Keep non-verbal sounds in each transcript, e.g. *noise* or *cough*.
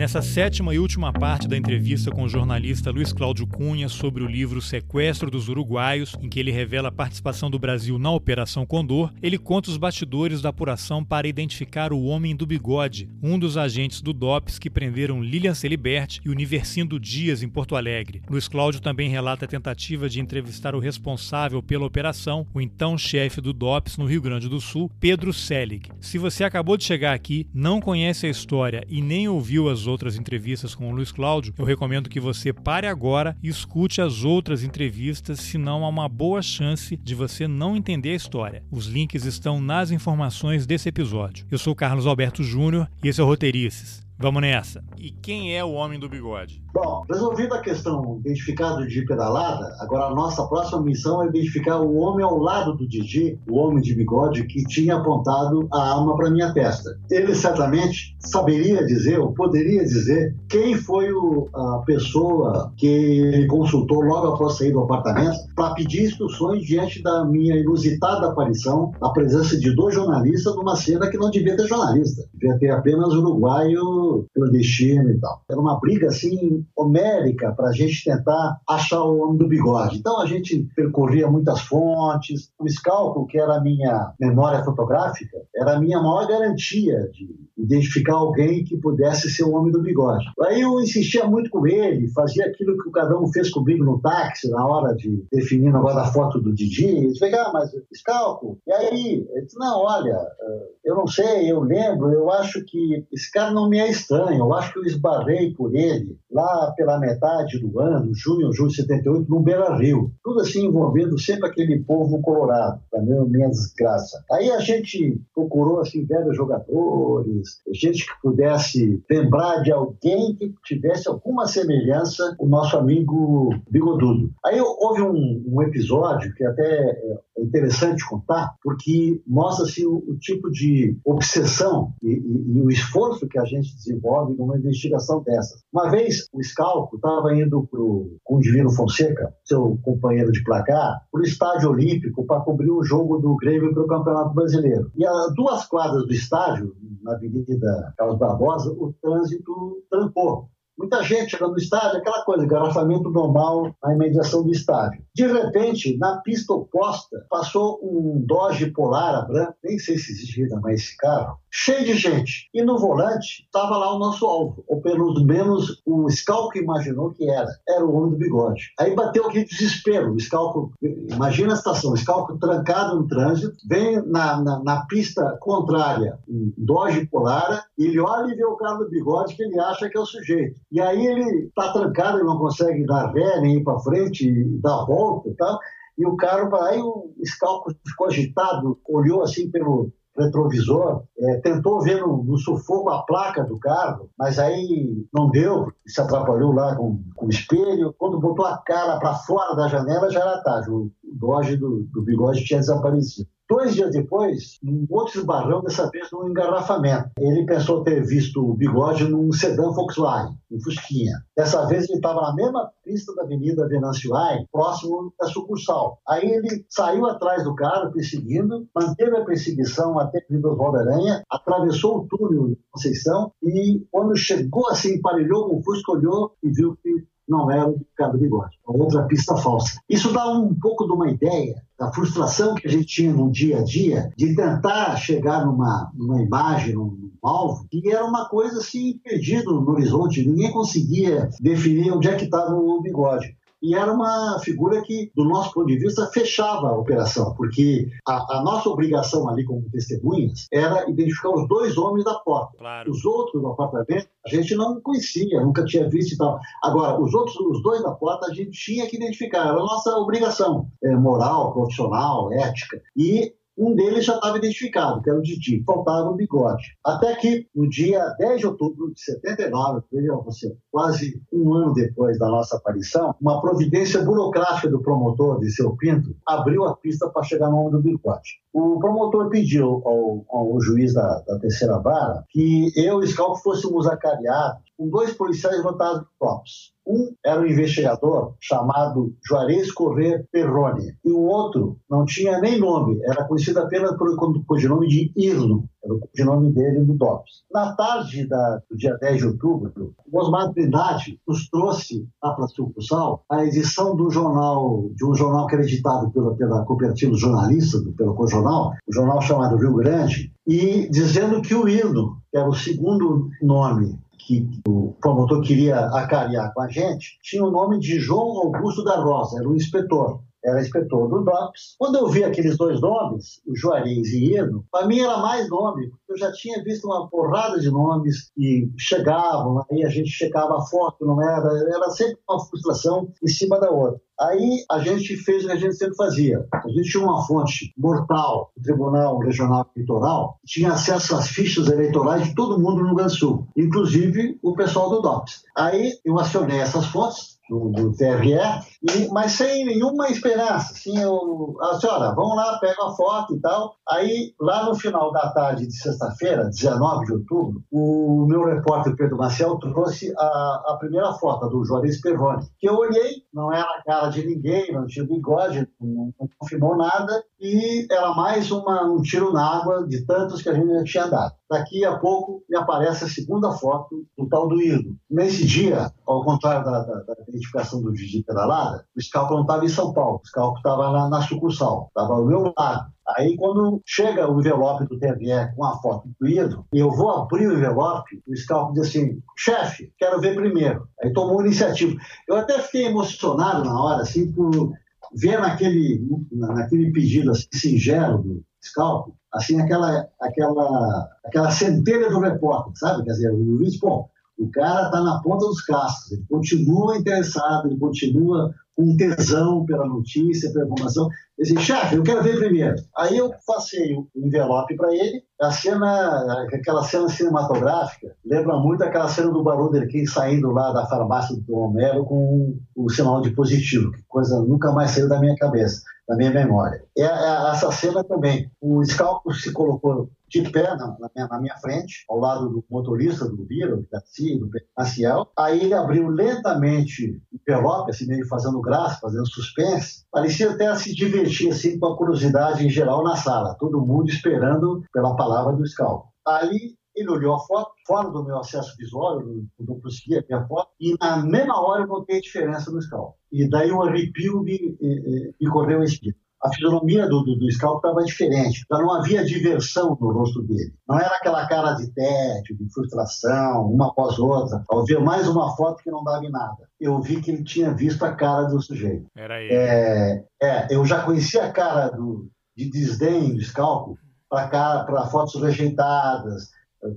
Nessa sétima e última parte da entrevista com o jornalista Luiz Cláudio Cunha sobre o livro Sequestro dos Uruguaios, em que ele revela a participação do Brasil na Operação Condor, ele conta os bastidores da apuração para identificar o Homem do Bigode, um dos agentes do DOPS que prenderam Lilian Celibert e Universindo Dias em Porto Alegre. Luiz Cláudio também relata a tentativa de entrevistar o responsável pela operação, o então chefe do DOPS no Rio Grande do Sul, Pedro Selig. Se você acabou de chegar aqui, não conhece a história e nem ouviu as outras entrevistas com o Luiz Cláudio, eu recomendo que você pare agora e escute as outras entrevistas, senão há uma boa chance de você não entender a história. Os links estão nas informações desse episódio. Eu sou Carlos Alberto Júnior e esse é o Roteirices. Vamos nessa. E quem é o homem do bigode? Bom, resolvida a questão identificado de pedalada, agora a nossa próxima missão é identificar o homem ao lado do Didi, o homem de bigode que tinha apontado a arma para minha testa. Ele certamente saberia dizer, ou poderia dizer, quem foi o, a pessoa que ele consultou logo após sair do apartamento para pedir instruções diante da minha inusitada aparição, a presença de dois jornalistas numa cena que não devia ter jornalista, devia ter apenas uruguaio clandestino e tal. Era uma briga assim homérica para a gente tentar achar o homem do bigode. Então a gente percorria muitas fontes. O Scalco, que era a minha memória fotográfica, era a minha maior garantia de identificar alguém que pudesse ser o homem do bigode. Aí eu insistia muito com ele, fazia aquilo que o cada um fez comigo no táxi na hora de definir o negócio da foto do Didi. Ele disse, ah, mas Scalco, e aí? Ele disse, não, olha, eh, eu não sei, eu lembro, eu acho que esse cara não me é estranho. Eu acho que eu esbarrei por ele lá pela metade do ano, junho, julho de 78, no Beira Rio. Tudo assim envolvendo sempre aquele povo colorado, para minha desgraça. Aí a gente procurou assim velhos jogadores, gente que pudesse lembrar de alguém que tivesse alguma semelhança com o nosso amigo Bigodudo. Aí houve um, um episódio que até é interessante contar, porque mostra-se o, o, tipo de obsessão e, e, e o esforço que a gente desenvolve numa investigação dessas. Uma vez o Scalco estava indo pro, com o Divino Fonseca, seu companheiro de placar, para o Estádio Olímpico para cobrir o jogo do Grêmio para o Campeonato Brasileiro. E a duas quadras do estádio, na Avenida Carlos Barbosa, o trânsito trancou. Muita gente chegando no estádio, aquela coisa, garrafamento normal na imediação do estádio. De repente, na pista oposta, passou um Dodge Polara branco, nem sei se existe ainda mais esse carro, cheio de gente. E no volante estava lá o nosso alvo, ou pelo menos o Scalco imaginou que era. Era o homem do bigode. Aí bateu aquele desespero. O Scalco, imagina a situação, o Scalco trancado no trânsito, vem na, na, na pista contrária, um Dodge Polara, ele olha e vê o cara do bigode que ele acha que é o sujeito. E aí ele está trancado, ele não consegue dar ré, nem ir para frente, dar volta e tal. E o cara, aí o Scalco ficou agitado, olhou assim pelo, retrovisor, é, tentou ver no, no, sufoco a placa do carro, mas aí não deu, se atrapalhou lá com, com o espelho. Quando botou a cara para fora da janela, já era tarde. O Doge do, do bigode tinha desaparecido. Dois dias depois, um outro esbarrão, dessa vez num engarrafamento. Ele pensou ter visto o bigode num sedã Volkswagen, um Fusquinha. Dessa vez ele estava na mesma pista da Avenida Venâncio próximo da sucursal. Aí ele saiu atrás do carro, perseguindo, manteve a perseguição até a Avenida Oswaldo Aranha, atravessou o túnel de Conceição e, quando chegou assim, emparelhou com o Fusca, olhou e viu que não era o Ricardo Bigode, outra pista falsa. Isso dá um pouco de uma ideia da frustração que a gente tinha no dia a dia de tentar chegar numa, numa imagem, num, num alvo, que era uma coisa assim perdido no horizonte, ninguém conseguia definir onde é que estava o bigode e era uma figura que, do nosso ponto de vista, fechava a operação, porque a, a nossa obrigação ali como testemunhas era identificar os dois homens da porta. Claro. Os outros do apartamento a gente não conhecia, nunca tinha visto e tal. Agora, os outros, os dois da porta, a gente tinha que identificar, era a nossa obrigação é, moral, profissional, ética. E um deles já estava identificado, que era o Didi, faltava o bigode. Até que, no dia 10 de outubro de 79, você, quase um ano depois da nossa aparição, uma providência burocrática do promotor de seu Pinto abriu a pista para chegar no nome do bigode. O promotor pediu ao, ao juiz da, da, terceira vara que eu e o Scalpo fôssemos acariados com dois policiais votados tops. Um era um investigador chamado Juarez Corrêa Perrone, e o outro não tinha nem nome, era conhecido apenas pelo codinome de Irlo, era o codinome dele no DOPS. Na tarde da, do dia 10 de outubro, o Osmar Trindade nos trouxe lá para a edição do jornal, de um jornal que era editado pela, pela cooperativa jornalista, pelo Cojornal, um jornal chamado Rio Grande, e dizendo que o Irlo, que era o segundo nome que o promotor queria acariar com a gente, tinha o nome de João Augusto da Rosa, era o inspetor era inspetor do DOPS. Quando eu vi aqueles dois nomes, o Juarez e Irno, para mim era mais nome, porque eu já tinha visto uma porrada de nomes que chegavam, aí a gente checava a foto, não era, era sempre uma frustração em cima da outra. Aí a gente fez o que a gente sempre fazia. A gente tinha uma fonte mortal, o Tribunal Regional Eleitoral, tinha acesso às fichas eleitorais de todo mundo no Rio Grande do Sul, inclusive o pessoal do DOPS. Aí eu acionei essas fontes, do, do TRE, e, mas sem nenhuma esperança. Assim, eu, a senhora, vamos lá, pega a foto e tal. Aí, lá no final da tarde de sexta-feira, 19 de outubro, o meu repórter Pedro Marcel trouxe a, a primeira foto do Juarez Perrone, que eu olhei, não era a cara de ninguém, não tinha bigode, não, não confirmou nada, e era mais uma, um tiro na água de tantos que a gente já tinha dado. Daqui a pouco me aparece a segunda foto do tal do Ido. Nesse dia, ao contrário da, da, da identificação do Didi O Scalpo não estava em São Paulo, o Scalpo estava na, na sucursal, estava ao meu lado. Aí, quando chega o envelope do TVE com a foto do Ido, eu vou abrir o envelope, o Scalpo diz assim: chefe, quero ver primeiro. Aí tomou iniciativa. Eu até fiquei emocionado na hora, assim, por ver naquele, naquele pedido assim, singelo do Scalpo, assim, aquela, aquela, aquela centelha do repórter, sabe? Quer dizer, o Luiz, bom, o cara está na ponta dos cascos, ele continua interessado, ele continua com tesão pela notícia, pela informação. Ele disse, chefe, eu quero ver primeiro. Aí eu passei o envelope para ele, a cena, aquela cena cinematográfica, lembra muito aquela cena do Barão Derquim saindo lá da farmácia do Homero com o sinal de positivo, que coisa nunca mais saiu da minha cabeça na minha memória. É, é, essa cena também. O Scalpo se colocou de pé na, na, minha, na, minha, frente, ao lado do motorista do Vira, do Garcia, do Maciel. Aí ele abriu lentamente o envelope, assim, meio fazendo graça, fazendo suspense. Parecia até se divertir assim, com a curiosidade em geral na sala, todo mundo esperando pela palavra do Scalpo. Ali ele olhou a foto, fora do meu acesso visual, eu não conseguia ver a foto, e na mesma hora eu notei a diferença no Scalpo. E daí um arrepio me, me correu a espírito. A fisionomia do, do, do Scalpo estava diferente, já não havia diversão no rosto dele. Não era aquela cara de tédio, de frustração, uma após outra. Ao ver mais uma foto que não dava em nada, eu vi que ele tinha visto a cara do sujeito. Era ele. É, é eu já conhecia a cara do, de desdém do Scalpo para fotos rejeitadas,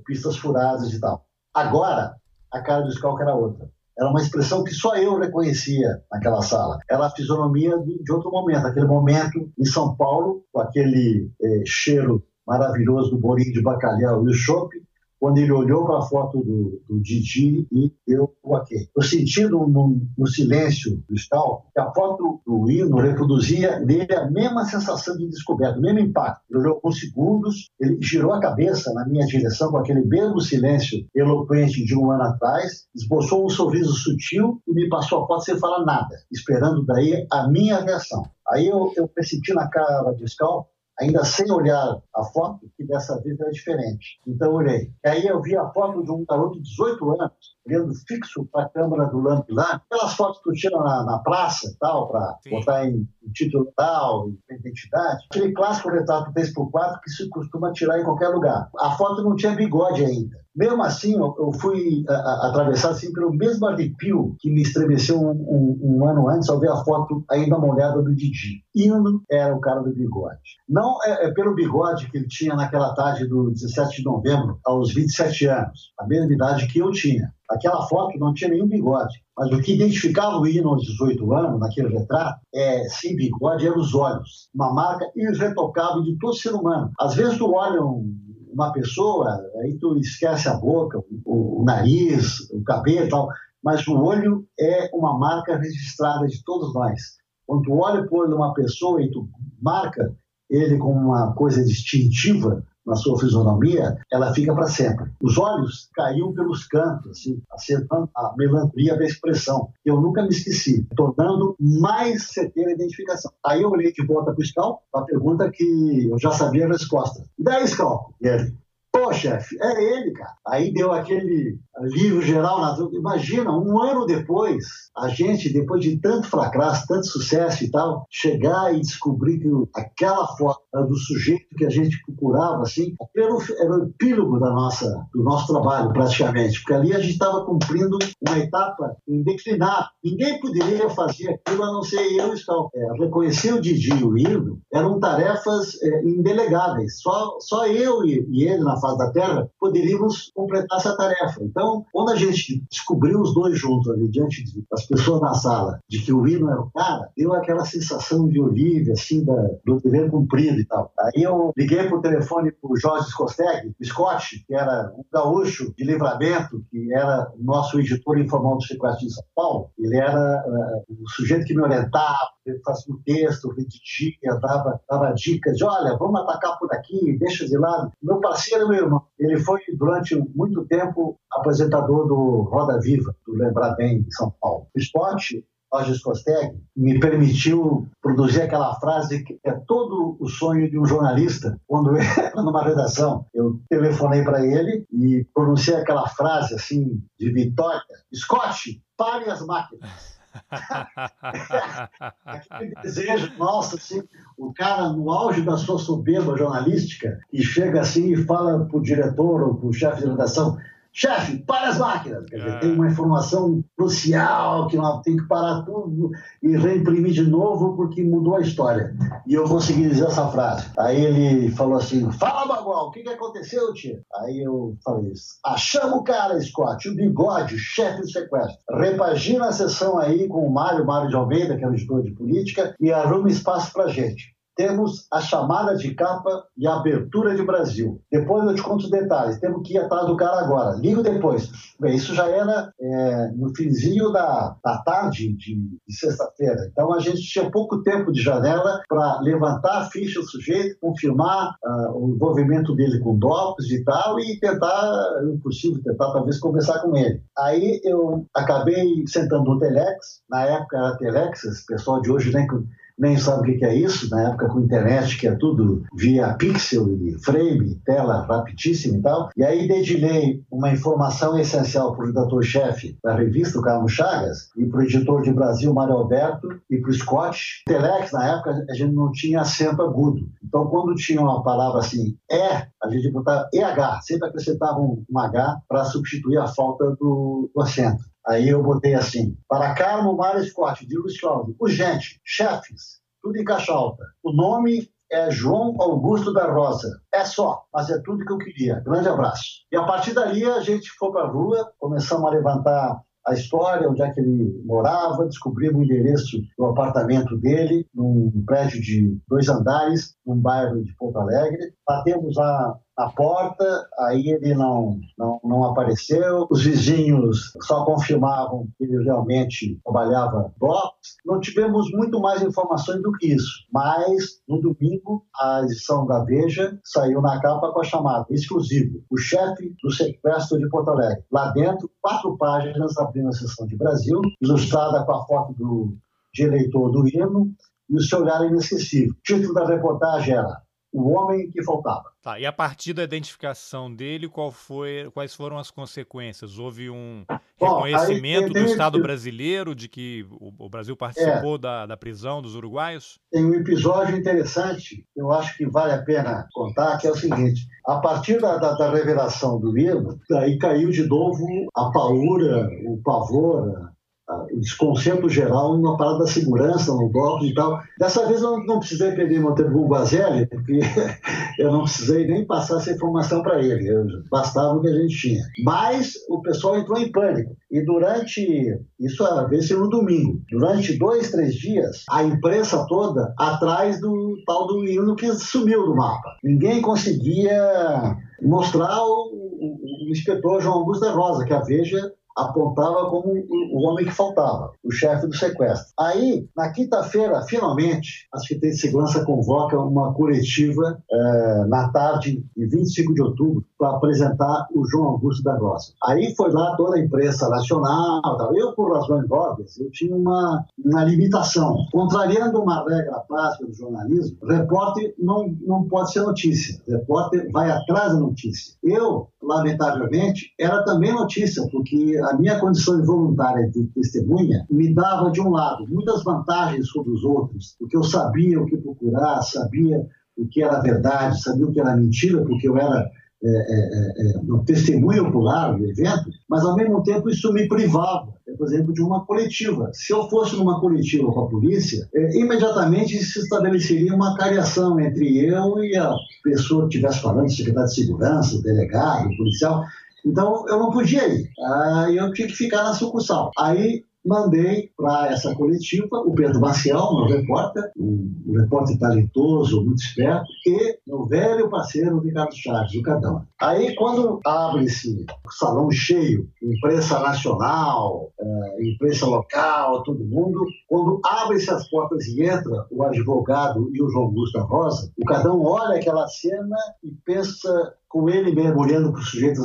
pistas furadas e tal. Agora, a cara do Scalco era outra. Era uma expressão que só eu reconhecia naquela sala. Era a fisionomia de, outro momento, aquele momento em São Paulo, com aquele eh, cheiro maravilhoso do bolinho de bacalhau e o chope, quando ele olhou para a foto do, do Didi e o ok. Eu senti no, no, no silêncio do Stal que a foto do hino reproduzia nele a mesma sensação de descoberta, o mesmo impacto. Ele olhou alguns segundos, ele girou a cabeça na minha direção com aquele mesmo silêncio eloquente de um ano atrás, esboçou um sorriso sutil e me passou a foto sem falar nada, esperando daí a minha reação. Aí eu, eu percebi na cara do Scal ainda sem olhar a foto, que dessa vez era diferente. Então olhei. E aí eu vi a foto de um garoto de 18 anos, olhando fixo para a câmera do Lamp lá, aquelas fotos que tu tira na, na praça tal, para botar em, em, título tal, em identidade. Aquele clássico retrato 3x4 que se costuma tirar em qualquer lugar. A foto não tinha bigode ainda. Mesmo assim, eu fui atravessado assim, pelo mesmo arrepio que me estremeceu um, um, um, ano antes ao ver a foto ainda molhada do Didi. Indo era o cara do bigode. Não é, é, pelo bigode que ele tinha naquela tarde do 17 de novembro, aos 27 anos, a mesma idade que eu tinha. Aquela foto não tinha nenhum bigode. Mas o que identificava o hino aos 18 anos, naquele retrato, é, sem bigode, eram os olhos. Uma marca irretocável de todo ser humano. Às vezes tu olha um, uma pessoa, aí tu esquece a boca, o, o nariz, o cabelo e tal, mas o olho é uma marca registrada de todos nós. Quando tu olha o olho de uma pessoa e tu marca ele como uma coisa distintiva, na sua fisionomia, ela fica para sempre. Os olhos caíam pelos cantos, assim, acertando a melancolia da expressão, eu nunca me esqueci, tornando mais certeira a identificação. Aí eu olhei de volta para o Scal, a pergunta que eu já sabia a resposta. E daí, Scal? E ele, Chefe, é ele, cara. Aí deu aquele alívio geral. Na... Imagina, um ano depois, a gente, depois de tanto fracasso, tanto sucesso e tal, chegar e descobrir que aquela foto do sujeito que a gente procurava, assim, era o, era o epílogo da nossa, do nosso trabalho, praticamente. Porque ali a gente estava cumprindo uma etapa indeclinável. Ninguém poderia fazer aquilo a não ser eu e o é, Reconhecer o Didi e o Hildo eram tarefas é, indelegáveis. Só, só eu e, e ele, na da Terra, poderíamos completar essa tarefa. Então, quando a gente descobriu os dois juntos ali, diante das pessoas na sala, de que o hino era o cara, deu aquela sensação de Olívia, assim, da, do dever cumprido e tal. Aí eu liguei por telefone pro Jorge Scosteg, Scott, que era um gaúcho de livramento, que era o nosso editor informal do sequestro de São Paulo. Ele era uh, o sujeito que me orientava, ele fazia o texto, redigia, dava, dava dicas de, olha, vamos atacar por aqui, deixa de lado. Meu parceiro, meu irmão, ele foi durante muito tempo apresentador do Roda Viva, do Lembrar Bem, de São Paulo. O esporte Roger Costeg, me permitiu produzir aquela frase que é todo o sonho de um jornalista quando entra numa redação. Eu telefonei para ele e pronunciei aquela frase assim de vitória: Scott, pare as máquinas. Aquele desejo nosso, assim, o cara no auge da sua soberba jornalística e chega assim e fala para o diretor ou para o chefe de redação: chefe, para as máquinas. Quer dizer, tem uma informação crucial que nós tem que parar tudo e reimprimir de novo porque mudou a história. E eu consegui dizer essa frase. Aí ele falou assim: Fala, Bagual, o que, que aconteceu, tio? Aí eu falei isso. Achamos o cara, Scott, o bigode, o chefe do sequestro. Repagina a sessão aí com o Mário, Mário de Almeida, que é o editor de política, e arruma espaço pra gente temos a chamada de capa e a abertura de Brasil. Depois eu te conto os detalhes. Temos que ir atrás do cara agora. Ligo depois. Bem, isso já era é, no finzinho da, da tarde de, de sexta-feira. Então a gente tinha pouco tempo de janela para levantar a ficha do sujeito, confirmar uh, o envolvimento dele com dopes e tal, e tentar, é impossível, tentar talvez conversar com ele. Aí eu acabei sentando no Telex, na época era Telex, esse pessoal de hoje nem nem sabe o que é isso, na época com internet, que é tudo via pixel e frame, tela rapidíssima e tal. E aí dedilhei uma informação essencial para o redator-chefe da revista, o Carlos Chagas, e para o editor de Brasil, Mário Alberto, e para o Scott. Telex, na época, a gente não tinha acento agudo. Então, quando tinha uma palavra assim, é, a gente botava EH, sempre acrescentava um, um H para substituir a falta do, do acento. Aí eu botei assim, para Carmo Mário Scott, de Luiz Cláudio, urgente, chefes, tudo em caixa alta. O nome é João Augusto da Rosa. É só, mas é tudo que eu queria. Grande abraço. E a partir dali a gente foi para a rua, começamos a levantar a história, onde é que ele morava, descobrimos o endereço do apartamento dele, num prédio de dois andares, num bairro de Porto Alegre. Batemos lá na porta, aí ele não, não, não apareceu, os vizinhos só confirmavam que ele realmente trabalhava box. Não tivemos muito mais informações do que isso, mas no domingo a edição da Veja saiu na capa com a chamada exclusivo, o chefe do sequestro de Porto Alegre. Lá dentro, quatro páginas abrindo a sessão de Brasil, ilustrada com a foto do, de eleitor do hino e o seu olhar inesquecível. O título da reportagem era o homem que faltava. Tá, e a partir da identificação dele, qual foi, quais foram as consequências? Houve um Bom, reconhecimento tem, tem do Estado brasileiro de que o, o Brasil participou é, da, da prisão dos uruguaios? Tem um episódio interessante, eu acho que vale a pena contar, que é o seguinte: a partir da, da, da revelação do livro, aí caiu de novo a paura, o pavor, o desconcerto geral numa parada da segurança, no golpe e tal. Dessa vez eu não, precisei pedir Monteiro Guazelli, porque *laughs* eu não precisei nem passar essa informação para ele, bastava o que a gente tinha. Mas o pessoal entrou em pânico. E durante, isso era vez no domingo, durante dois, três dias, a imprensa toda atrás do tal do hino que sumiu do mapa. Ninguém conseguia mostrar o, o, o inspetor João Augusto da Rosa, que a Veja apontava como o homem que faltava, o chefe do sequestro. Aí, na quinta-feira, finalmente, a Secretaria de Segurança convoca uma coletiva é, na tarde de 25 de outubro para apresentar o João Augusto da Rosa. Aí foi lá toda a imprensa nacional. Eu, por razões óbvias, eu tinha uma, uma limitação. Contrariando uma regra básica do jornalismo, repórter não, não pode ser notícia. Repórter vai atrás da notícia. Eu, lamentavelmente, era também notícia, porque a minha condição de voluntária de testemunha me dava, de um lado, muitas vantagens sobre os outros, porque eu sabia o que procurar, sabia o que era verdade, sabia o que era mentira, porque eu era é, é, é, no testemunho ocular do evento, mas ao mesmo tempo isso me privava, por exemplo, de uma coletiva. Se eu fosse numa coletiva com a polícia, é, imediatamente se estabeleceria uma cariação entre eu e a pessoa que estivesse falando, secretário de segurança, delegado, policial. Então eu não podia ir, ah, eu tinha que ficar na sucursal. Aí mandei para essa coletiva o Pedro Maciel, meu repórter, um, repórter talentoso, muito esperto, e meu velho parceiro Ricardo Chaves, o Cadão. Aí, quando abre-se o salão cheio, imprensa nacional, é, imprensa local, todo mundo, quando abre-se as portas e entra o advogado e o João Augusto Rosa, o Cadão olha aquela cena e pensa com ele mergulhando para o sujeito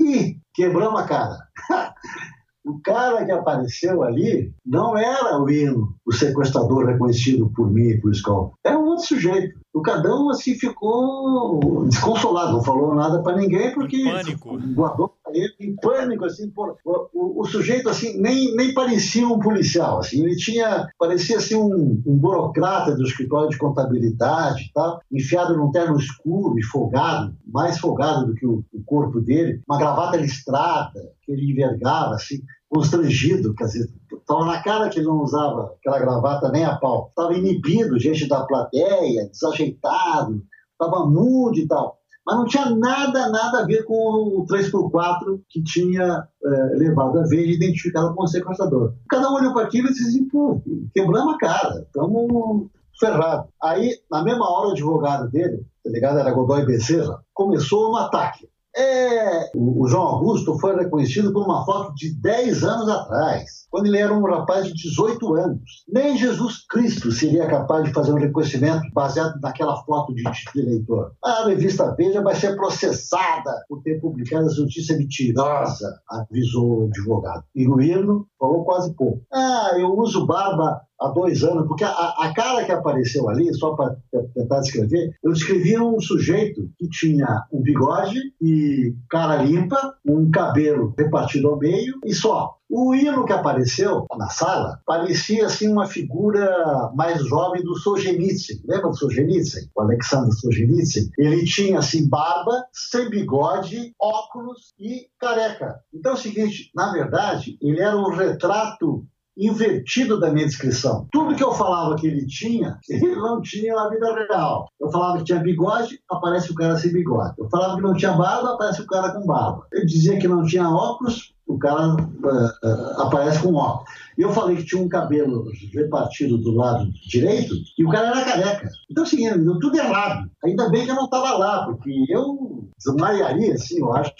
e quebramos a cara. *laughs* O cara que apareceu ali não era o Hino, o sequestrador reconhecido por mim e por Skull. Era um outro sujeito. O Cadão assim ficou desconsolado, não falou nada para ninguém porque pânico. guardou em pânico assim, por, o, o, sujeito assim nem, nem parecia um policial, assim, ele tinha parecia assim um, um burocrata do escritório de contabilidade, tá? enfiado num terno escuro e folgado, mais folgado do que o, o corpo dele, uma gravata listrada que ele envergava assim constrangido, quer dizer, estava na cara que ele não usava aquela gravata nem a pau. Estava inibido, gente da plateia, desajeitado, estava mudo e tal. Mas não tinha nada, nada a ver com o 3x4 que tinha é, levado a ver e identificado como sequestrador. Cada um olhou para aquilo e disse assim, pô, quebramos a cara, estamos ferrados. Aí, na mesma hora, o advogado dele, delegado era Godoy Bezerra, começou um ataque. É, o João Augusto foi reconhecido por uma foto de 10 anos atrás, quando ele era um rapaz de 18 anos. Nem Jesus Cristo seria capaz de fazer um reconhecimento baseado naquela foto de, de eleitor. A revista Veja vai ser processada por ter publicado essa notícia mentirosa, avisou o advogado. E o Irno falou quase pouco. Ah, eu uso barba há dois anos, porque a, a cara que apareceu ali, só para tentar descrever, eu descrevia um sujeito que tinha um bigode e cara limpa, um cabelo repartido ao meio e só. O hino que apareceu na sala parecia assim uma figura mais jovem do Solzhenitsyn. Lembra do Solzhenitsyn? O Alexander Solzhenitsyn. Ele tinha assim barba, sem bigode, óculos e careca. Então é o seguinte, na verdade, ele era um retrato invertido da minha descrição. Tudo que eu falava que ele tinha, *laughs* ele não tinha na vida real. Eu falava que tinha bigode, aparece o cara sem bigode. Eu falava que não tinha barba, aparece o cara com barba. Eu dizia que não tinha óculos, o cara uh, uh, aparece com óculos. Eu falei que tinha um cabelo repartido do lado direito e o cara era careca. Então, assim, deu tudo errado. Ainda bem que eu não estava lá, porque eu desmaiaria, assim, eu acho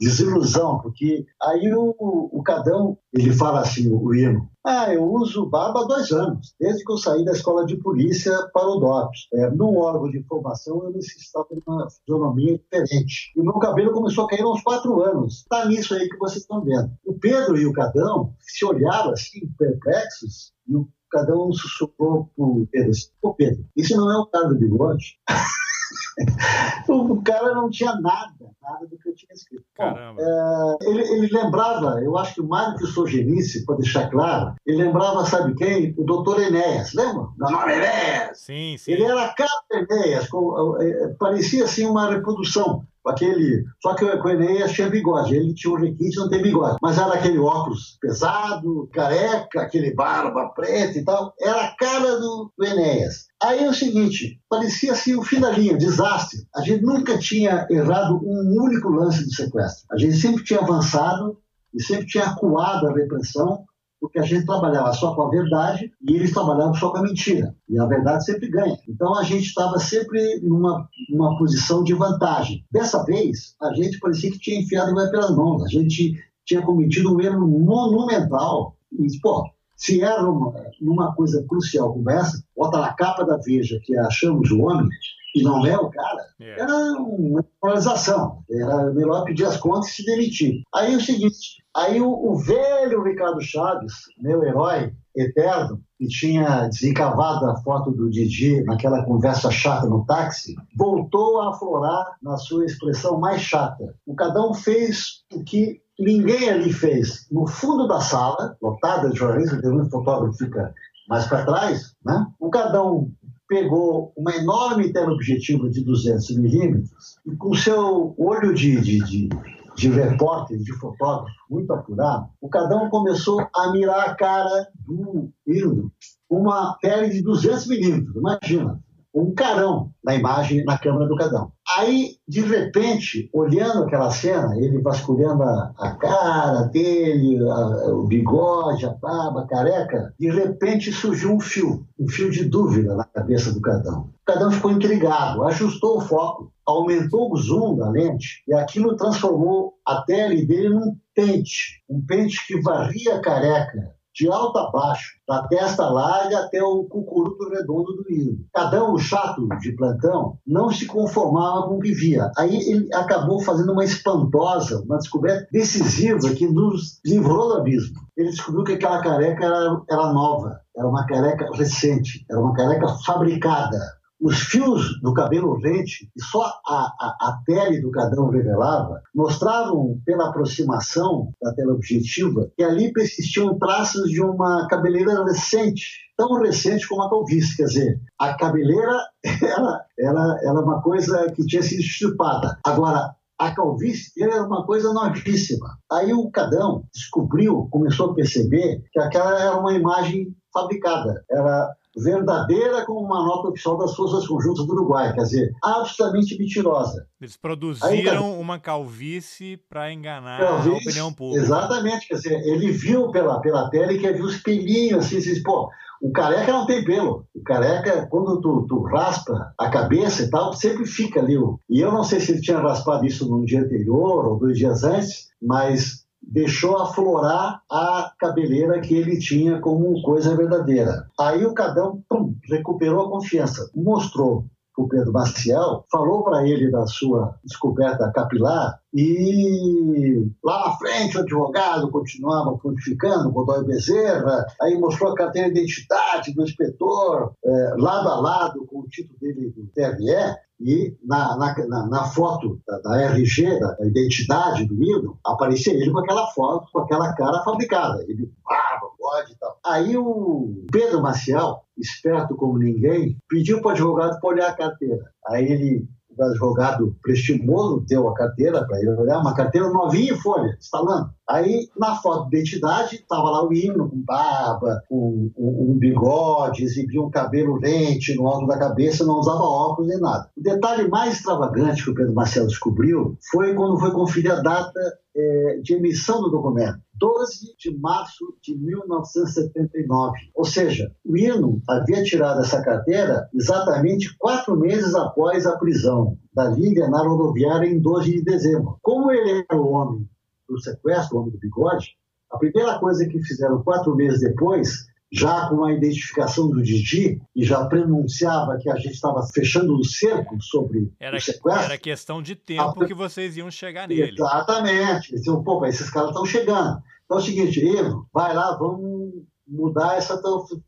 desilusão, porque aí o, o Cadão, ele fala assim, o hino, ah, eu uso barba há dois anos, desde que eu saí da escola de polícia para o DOPS. É, num órgão de informação, eu necessitava de uma fisionomia diferente. E o meu cabelo começou a cair aos quatro anos. Está nisso aí que vocês estão vendo. O Pedro e o Cadão se olharam assim, perplexos, e o Cadão sussurrou para o Pedro assim, Ô Pedro, isso não é o cara do bigode? *laughs* o cara não tinha nada, nada do que eu tinha escrito. Bom, é, ele, ele, lembrava, eu acho que mais do que o Sogenice, para deixar claro, ele lembrava, sabe quem? O doutor Enéas, lembra? Meu nome é Enéas! Sim, sim. Ele era cara Enéas, com, é, parecia assim uma reprodução aquele. Só que o Enéas tinha bigode, ele tinha um requinte, não tem bigode. Mas era aquele óculos pesado, careca, aquele barba preta e tal. Era a cara do, Enéas. Aí é o seguinte, parecia assim o fim da linha, desastre. A gente nunca tinha errado um único lance de sequestro. A gente sempre tinha avançado e sempre tinha acuado a repressão porque a gente trabalhava só com a verdade e eles trabalhavam só com a mentira. E a verdade sempre ganha. Então a gente estava sempre numa, numa posição de vantagem. Dessa vez, a gente parecia que tinha enfiado o pelas mãos. A gente tinha cometido um erro monumental. E, pô, se era uma, uma coisa crucial como essa, bota na capa da Veja que achamos o homem, e não é o cara, é. era uma polarização. Era melhor pedir as contas e se demitir. Aí é o seguinte, aí o, o velho Ricardo Chaves, meu herói eterno, que tinha desencavado a foto do Didi naquela conversa chata no táxi, voltou a aflorar na sua expressão mais chata. O cada um fez o que ninguém ali fez. No fundo da sala, lotada de jornalistas, o fotógrafo fica mais para trás, né? o cada um pegou uma enorme teleobjetiva de 200 milímetros e com seu olho de, de, de, de repórter, de fotógrafo muito apurado, o Cadão começou a mirar a cara do Hildo uma pele de 200 milímetros, imagina um carão na imagem, na câmera do Cadão. Aí, de repente, olhando aquela cena, ele vasculhando a, a cara dele, a, o bigode, a barba, careca, de repente surgiu um fio, um fio de dúvida na cabeça do Cadão. O Cadão ficou intrigado, ajustou o foco, aumentou o zoom da lente e aquilo transformou a tele dele num pente, um pente que varria a careca de alto a baixo, da testa larga até o cucuruto redondo do hino. Cadão, o chato de plantão, não se conformava com o que via. Aí ele acabou fazendo uma espantosa, uma descoberta decisiva que nos livrou do abismo. Ele descobriu que aquela careca era, era nova, era uma careca recente, era uma careca fabricada os fios do cabelo rente, que só a, a, a, pele do cadão revelava, mostravam, pela aproximação da tela objetiva, que ali persistiam traços de uma cabeleira recente, tão recente como a calvície. Quer dizer, a cabeleira era, era, era uma coisa que tinha sido estripada. Agora, a calvície era uma coisa novíssima. Aí o Cadão descobriu, começou a perceber que aquela era uma imagem fabricada. Era verdadeira como uma nota oficial das Forças Conjuntas do Uruguai, quer dizer, absolutamente mentirosa. Eles produziram Aí, uma calvície para enganar calvície, a opinião pública. Exatamente, quer dizer, ele viu pela, pela pele que havia os pelinhos, assim, assim, pô, o careca não tem pelo. O careca, quando tu, tu raspa a cabeça e tal, sempre fica ali. E eu não sei se ele tinha raspado isso num dia anterior ou dois dias antes, mas deixou aflorar a cabeleira que ele tinha como coisa verdadeira. Aí o Cadão pum, recuperou a confiança, mostrou o Pedro Maciel, falou para ele da sua descoberta capilar e lá na frente o advogado continuava purificando, Godoy Bezerra, aí mostrou a carteira de identidade do inspetor, é, lado a lado com o título dele do TRE, e na, na, na foto da, da, RG, da, da, identidade do Hildo, aparecia ele com aquela foto, com aquela cara fabricada. Ele, barba, bode e tal. Aí o Pedro Maciel, esperto como ninguém, pediu para o advogado para olhar a carteira. Aí ele o advogado prestimoso deu a carteira para ele olhar, uma carteira novinha em folha, instalando. Aí, na foto de identidade, estava lá o hino com barba, com um, um, bigode, exibia um cabelo lente no alto da cabeça, não usava óculos nem nada. O detalhe mais extravagante que o Pedro Marcelo descobriu foi quando foi conferir a data é, de emissão do documento. 12 de março de 1979. Ou seja, o Hino havia tirado essa carteira exatamente quatro meses após a prisão da Lívia na rodoviária em 12 de dezembro. Como ele era o homem do sequestro, o homem do bigode, a primeira coisa que fizeram quatro meses depois já com a identificação do Didi, e já prenunciava que a gente estava fechando o cerco sobre era, o sequestro. Era questão de tempo a... que vocês iam chegar nele. Exatamente. Diziam, pô, esses caras estão chegando. Então é o seguinte, Ivo, vai lá, vamos mudar essa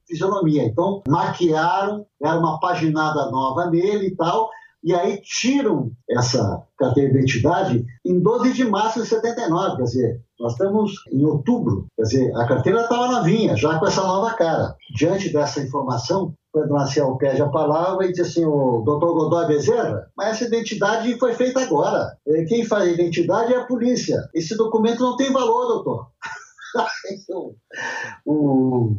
fisionomia. Então, maquiaram, era uma paginada nova nele e tal, e aí tiram essa carteira de identidade em 12 de março de 79, quer dizer, nós estamos em outubro, quer dizer, a carteira estava novinha, já com essa nova cara. Diante dessa informação, o Pedro Marcel pede a palavra e diz assim, o doutor Godoy Bezerra, mas essa identidade foi feita agora. Quem faz a identidade é a polícia. Esse documento não tem valor, doutor. *laughs* o,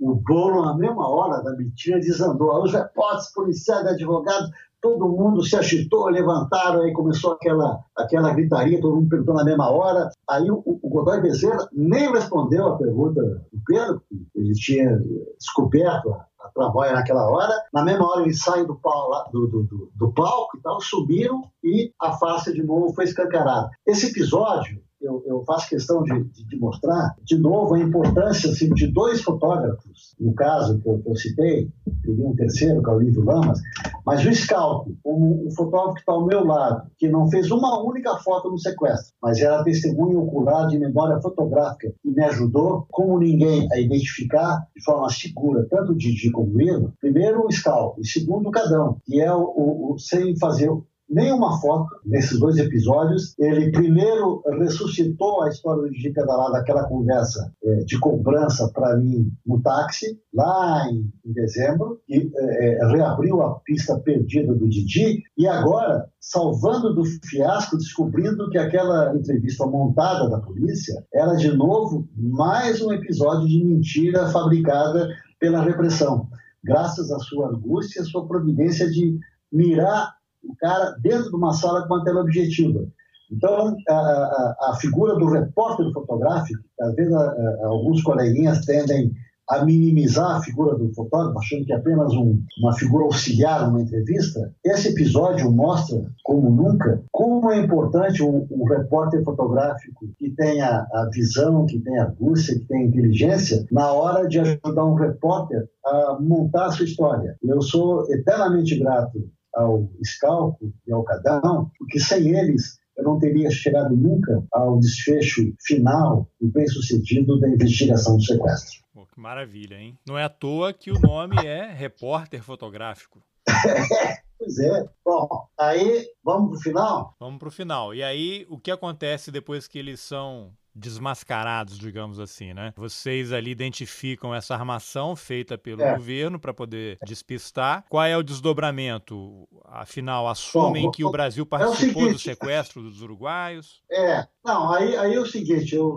o bolo, na mesma hora da mentira, desandou. Os repórteres, policiais, advogados todo mundo se agitou, levantaram, aí começou aquela, aquela gritaria, todo mundo perguntando na mesma hora. Aí o, o Godoy Bezerra nem respondeu a pergunta do Pedro, ele tinha descoberto a, a naquela hora. Na mesma hora eles saem do, pau, do, do, do palco e tal, subiram e a face de novo foi escancarada. Esse episódio, eu eu, faço questão de, de, de, mostrar, de novo, a importância assim, de dois fotógrafos, no caso que eu, que eu citei, teria um terceiro, que é o Lívio Lamas, mas o Scalco, como um fotógrafo que está ao meu lado, que não fez uma única foto no sequestro, mas era testemunha ocular de memória fotográfica e me ajudou, como ninguém, a identificar de forma segura tanto o Didi como o primeiro o Scalco e segundo o Cadão, que é o, o, o sem fazer nenhuma foto nesses dois episódios. Ele primeiro ressuscitou a história do Didi Pedalado, aquela conversa é, de cobrança para mim no táxi, lá em, em dezembro, e é, reabriu a pista perdida do Didi, e agora, salvando do fiasco, descobrindo que aquela entrevista montada da polícia era, de novo, mais um episódio de mentira fabricada pela repressão. Graças à sua angústia, à sua providência de mirar o cara dentro de uma sala com uma tela objetiva. Então, a, a, a figura do repórter fotográfico, às vezes a, alguns coleguinhas tendem a minimizar a figura do fotógrafo, achando que é apenas um, uma figura auxiliar numa entrevista. Esse episódio mostra, como nunca, como é importante um, repórter fotográfico que tenha a visão, que tenha a angústia, que tenha inteligência, na hora de ajudar um repórter a montar a sua história. Eu sou eternamente grato ao Scalco e ao Cadão, porque sem eles eu não teria chegado nunca ao desfecho final e bem-sucedido da investigação do sequestro. Pô, que maravilha, hein? Não é à toa que o nome é repórter fotográfico. *laughs* pois é. Bom, aí vamos para o final? Vamos para o final. E aí, o que acontece depois que eles são desmascarados, digamos assim, né? Vocês ali identificam essa armação feita pelo é. governo para poder despistar. Qual é o desdobramento? Afinal, assumem Bom, que o Brasil participou é o do sequestro dos uruguaios? É, não, aí, aí é o seguinte, eu,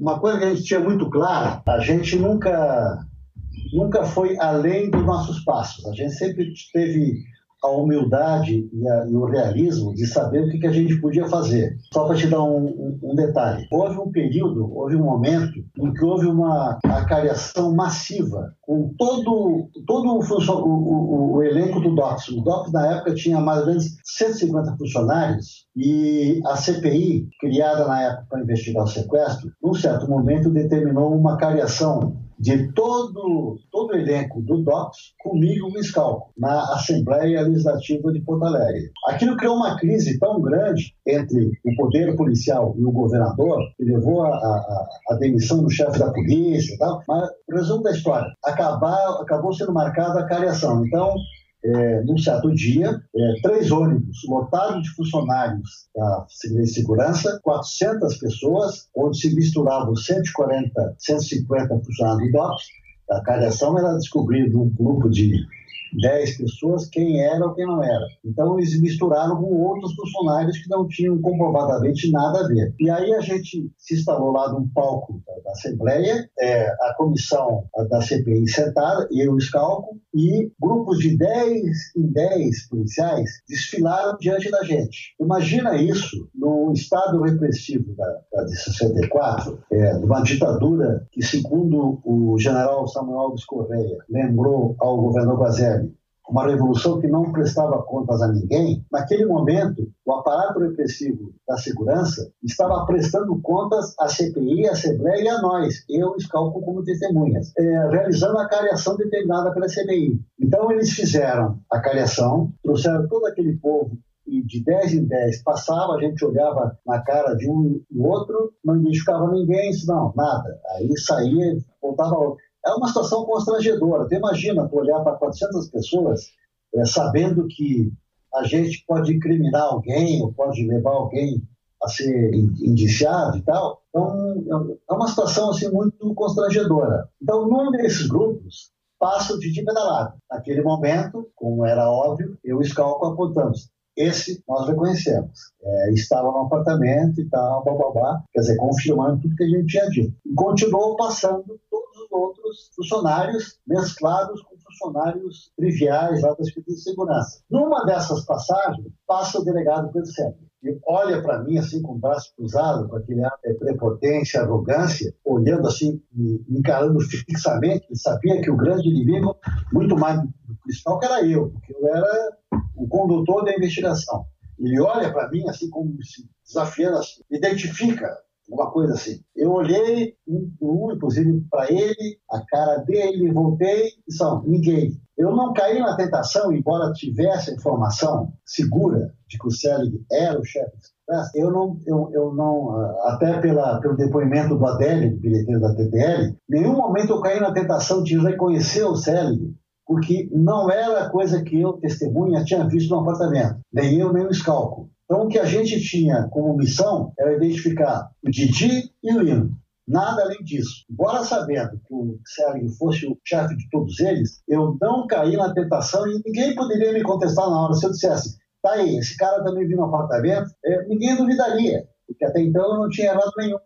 uma coisa que a gente tinha muito clara, a gente nunca nunca foi além dos nossos passos. A gente sempre teve a humildade e, a, e, o realismo de saber o que, que, a gente podia fazer. Só para te dar um, um, um, detalhe: houve um período, houve um momento em que houve uma acariação massiva com todo, todo o, o, o elenco do DOPS. O DOPS, na época, tinha mais ou menos 150 funcionários e a CPI, criada na época para investigar o sequestro, num certo momento determinou uma cariação de todo, todo o elenco do DOPS comigo Scalco, na Assembleia Legislativa de Porto Alegre. Aquilo criou uma crise tão grande entre o poder policial e o governador, que levou a, a, a demissão do chefe da polícia e tal, mas, resumo da história, acabar, acabou sendo marcada a cariação. Então, é, num certo dia, é, três ônibus lotados de funcionários da Segurança, 400 pessoas, onde se misturavam 140, 150 funcionários do DOPS. A cariação era descobrir um grupo de 10 pessoas quem era ou quem não era. Então eles misturaram com outros funcionários que não tinham comprovadamente nada a ver. E aí a gente se instalou lá num palco da, Assembleia, é, a comissão da CPI sentada, eu e Scalco, e grupos de 10 em 10 policiais desfilaram diante da gente. Imagina isso no estado repressivo da, da de 64, é, de uma ditadura que, segundo o general Samuel Alves Correia, lembrou ao governador Guazelli, uma revolução que não prestava contas a ninguém, naquele momento, o aparato repressivo da segurança estava prestando contas à CPI, à Assembleia e a nós, eu e como testemunhas, é, realizando a cariação determinada pela CPI. Então, eles fizeram a cariação, trouxeram todo aquele povo e de 10 em 10 passava, a gente olhava na cara de um e outro, não identificava ninguém, não, nada. Aí saía, voltava é uma situação constrangedora. Tu imagina tu olhar para 400 pessoas é, sabendo que a gente pode incriminar alguém ou pode levar alguém a ser indiciado e tal. Então, é uma situação assim, muito constrangedora. Então, num desses grupos, passa o Didi pedalado. Naquele momento, como era óbvio, eu escalco apontamos. Esse nós reconhecemos. É, estava no apartamento e tal, babá, quer dizer, confirmando tudo que a gente tinha dito. E continuou passando outros funcionários mesclados com funcionários triviais lá da Secretaria de Segurança. Numa dessas passagens, passa o delegado Pedro e olha para mim assim com o braço cruzado, com aquele ar de prepotência, arrogância, olhando assim, me encarando fixamente, ele sabia que o grande inimigo, muito mais do fiscal, que era eu, porque eu era o condutor da investigação. Ele olha para mim assim como se desafiando, assim, identifica uma coisa assim. Eu olhei, inclusive para ele, a cara dele, voltei e são ninguém. Eu não caí na tentação, embora tivesse informação segura de que o Selig era o chefe eu não, eu, eu não, até pela, pelo depoimento do Adélio, bilheteiro da TTL, nenhum momento eu caí na tentação de reconhecer o Selig, porque não era coisa que eu, testemunha, tinha visto no apartamento, nem eu, nem o Scalco. Então, o que a gente tinha como missão era identificar o Didi e o Lino. Nada além disso. Embora sabendo que o Sérgio fosse o chefe de todos eles, eu não caí na tentação e ninguém poderia me contestar na hora. Se eu dissesse, tá aí, esse cara também viu no apartamento, é, ninguém duvidaria, porque até então eu não tinha errado nenhuma.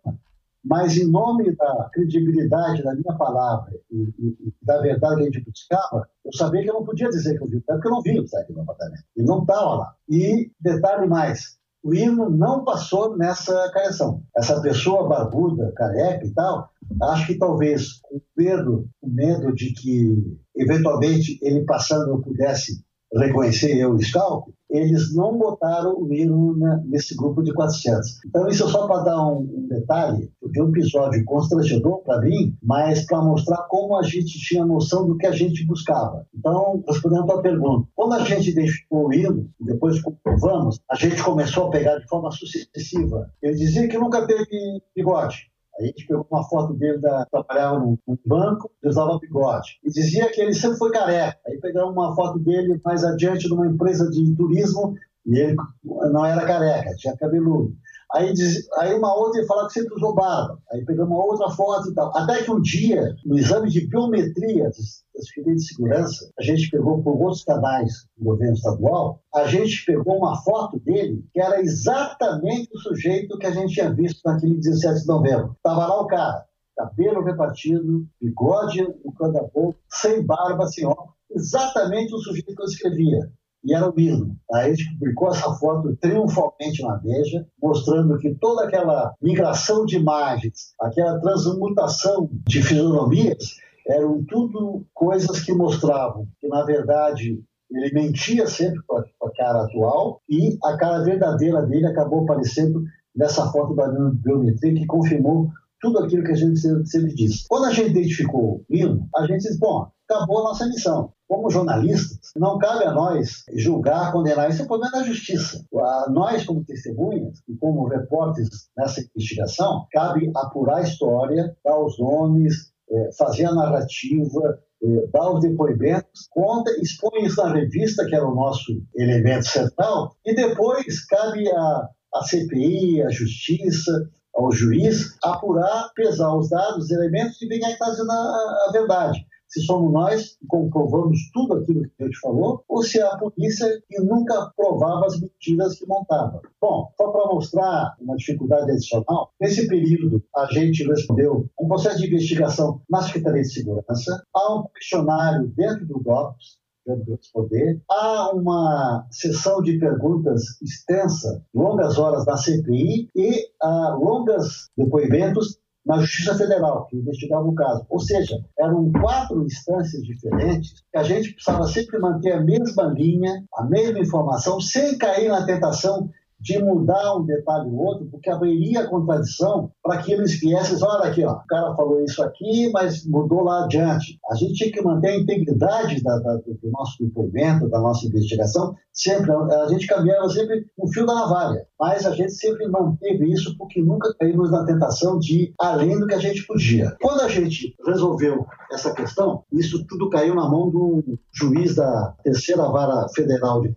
Mas em nome da credibilidade da minha palavra e, e, e, da verdade que a gente buscava, eu sabia que eu não podia dizer que eu vi, porque eu não vi o Sérgio no apartamento. Ele não estava lá. E detalhe mais, o hino não passou nessa careção. Essa pessoa barbuda, careca e tal, acho que talvez com medo, com medo de que eventualmente ele passando eu pudesse reconhecer eu escalco, eles não botaram o hino nesse grupo de 400. Então, isso é só para dar um, detalhe, é um episódio constrangedor para mim, mas para mostrar como a gente tinha noção do que a gente buscava. Então, respondendo a pergunta, quando a gente identificou o hino, depois comprovamos, a gente começou a pegar de forma sucessiva. Ele dizia que nunca teve bigode. A gente pegou uma foto dele, da, trabalhava num, num banco, usava bigode. E dizia que ele sempre foi careca. Aí pegamos uma foto dele mais adiante numa empresa de turismo e ele não era careca, tinha cabeludo. Aí, diz, aí uma outra ele falava que sempre usou barba. Aí pegamos uma outra foto e tal. Até que um dia, no exame de biometria das Secretaria de Segurança, a gente pegou por outros canais do governo estadual, a gente pegou uma foto dele que era exatamente o sujeito que a gente tinha visto naquele 17 de novembro. Estava lá o cara, cabelo repartido, bigode no canto da boca, sem barba, sem óculos, exatamente o sujeito que eu escrevia e era o mesmo. A gente publicou essa foto triunfalmente na Veja, mostrando que toda aquela migração de imagens, aquela transmutação de fisionomias, eram tudo coisas que mostravam que, na verdade, ele mentia sempre com a, cara atual e a cara verdadeira dele acabou aparecendo nessa foto da biometria que confirmou tudo aquilo que a gente sempre disse. Quando a gente identificou o hino, a gente disse, bom, acabou a nossa missão. Como jornalistas, não cabe a nós julgar, condenar. Isso é problema da justiça. A nós, como testemunhas e como repórteres nessa investigação, cabe apurar a história, dar os nomes, é, fazer a narrativa, é, dar os depoimentos, conta, expõe isso na revista, que era o nosso elemento central, e depois cabe a, a CPI, a Justiça, ao juiz, apurar, pesar os dados, os elementos e venha estar dizendo a, a verdade se somos nós que comprovamos tudo aquilo que a gente falou, ou se é a polícia que nunca provava as mentiras que montava. Bom, só para mostrar uma dificuldade adicional, nesse período a gente respondeu um processo de investigação na Secretaria de Segurança, há um questionário dentro do DOPS, do responder. Há uma sessão de perguntas extensa, longas horas da CPI e uh, longas depoimentos na Justiça Federal, que investigava o caso. Ou seja, eram quatro instâncias diferentes a gente precisava sempre manter a mesma linha, a mesma informação, sem cair na tentação de mudar um detalhe ou outro, porque haveria contradição para que eles viessem, olha aqui, ó, o cara falou isso aqui, mas mudou lá adiante. A gente tinha que manter a integridade da, da, do nosso depoimento, da nossa investigação, sempre, a gente caminhava sempre no fio da navalha, mas a gente sempre manteve isso porque nunca caímos na tentação de ir além do que a gente podia. Quando a gente resolveu essa questão, isso tudo caiu na mão do juiz da terceira vara federal de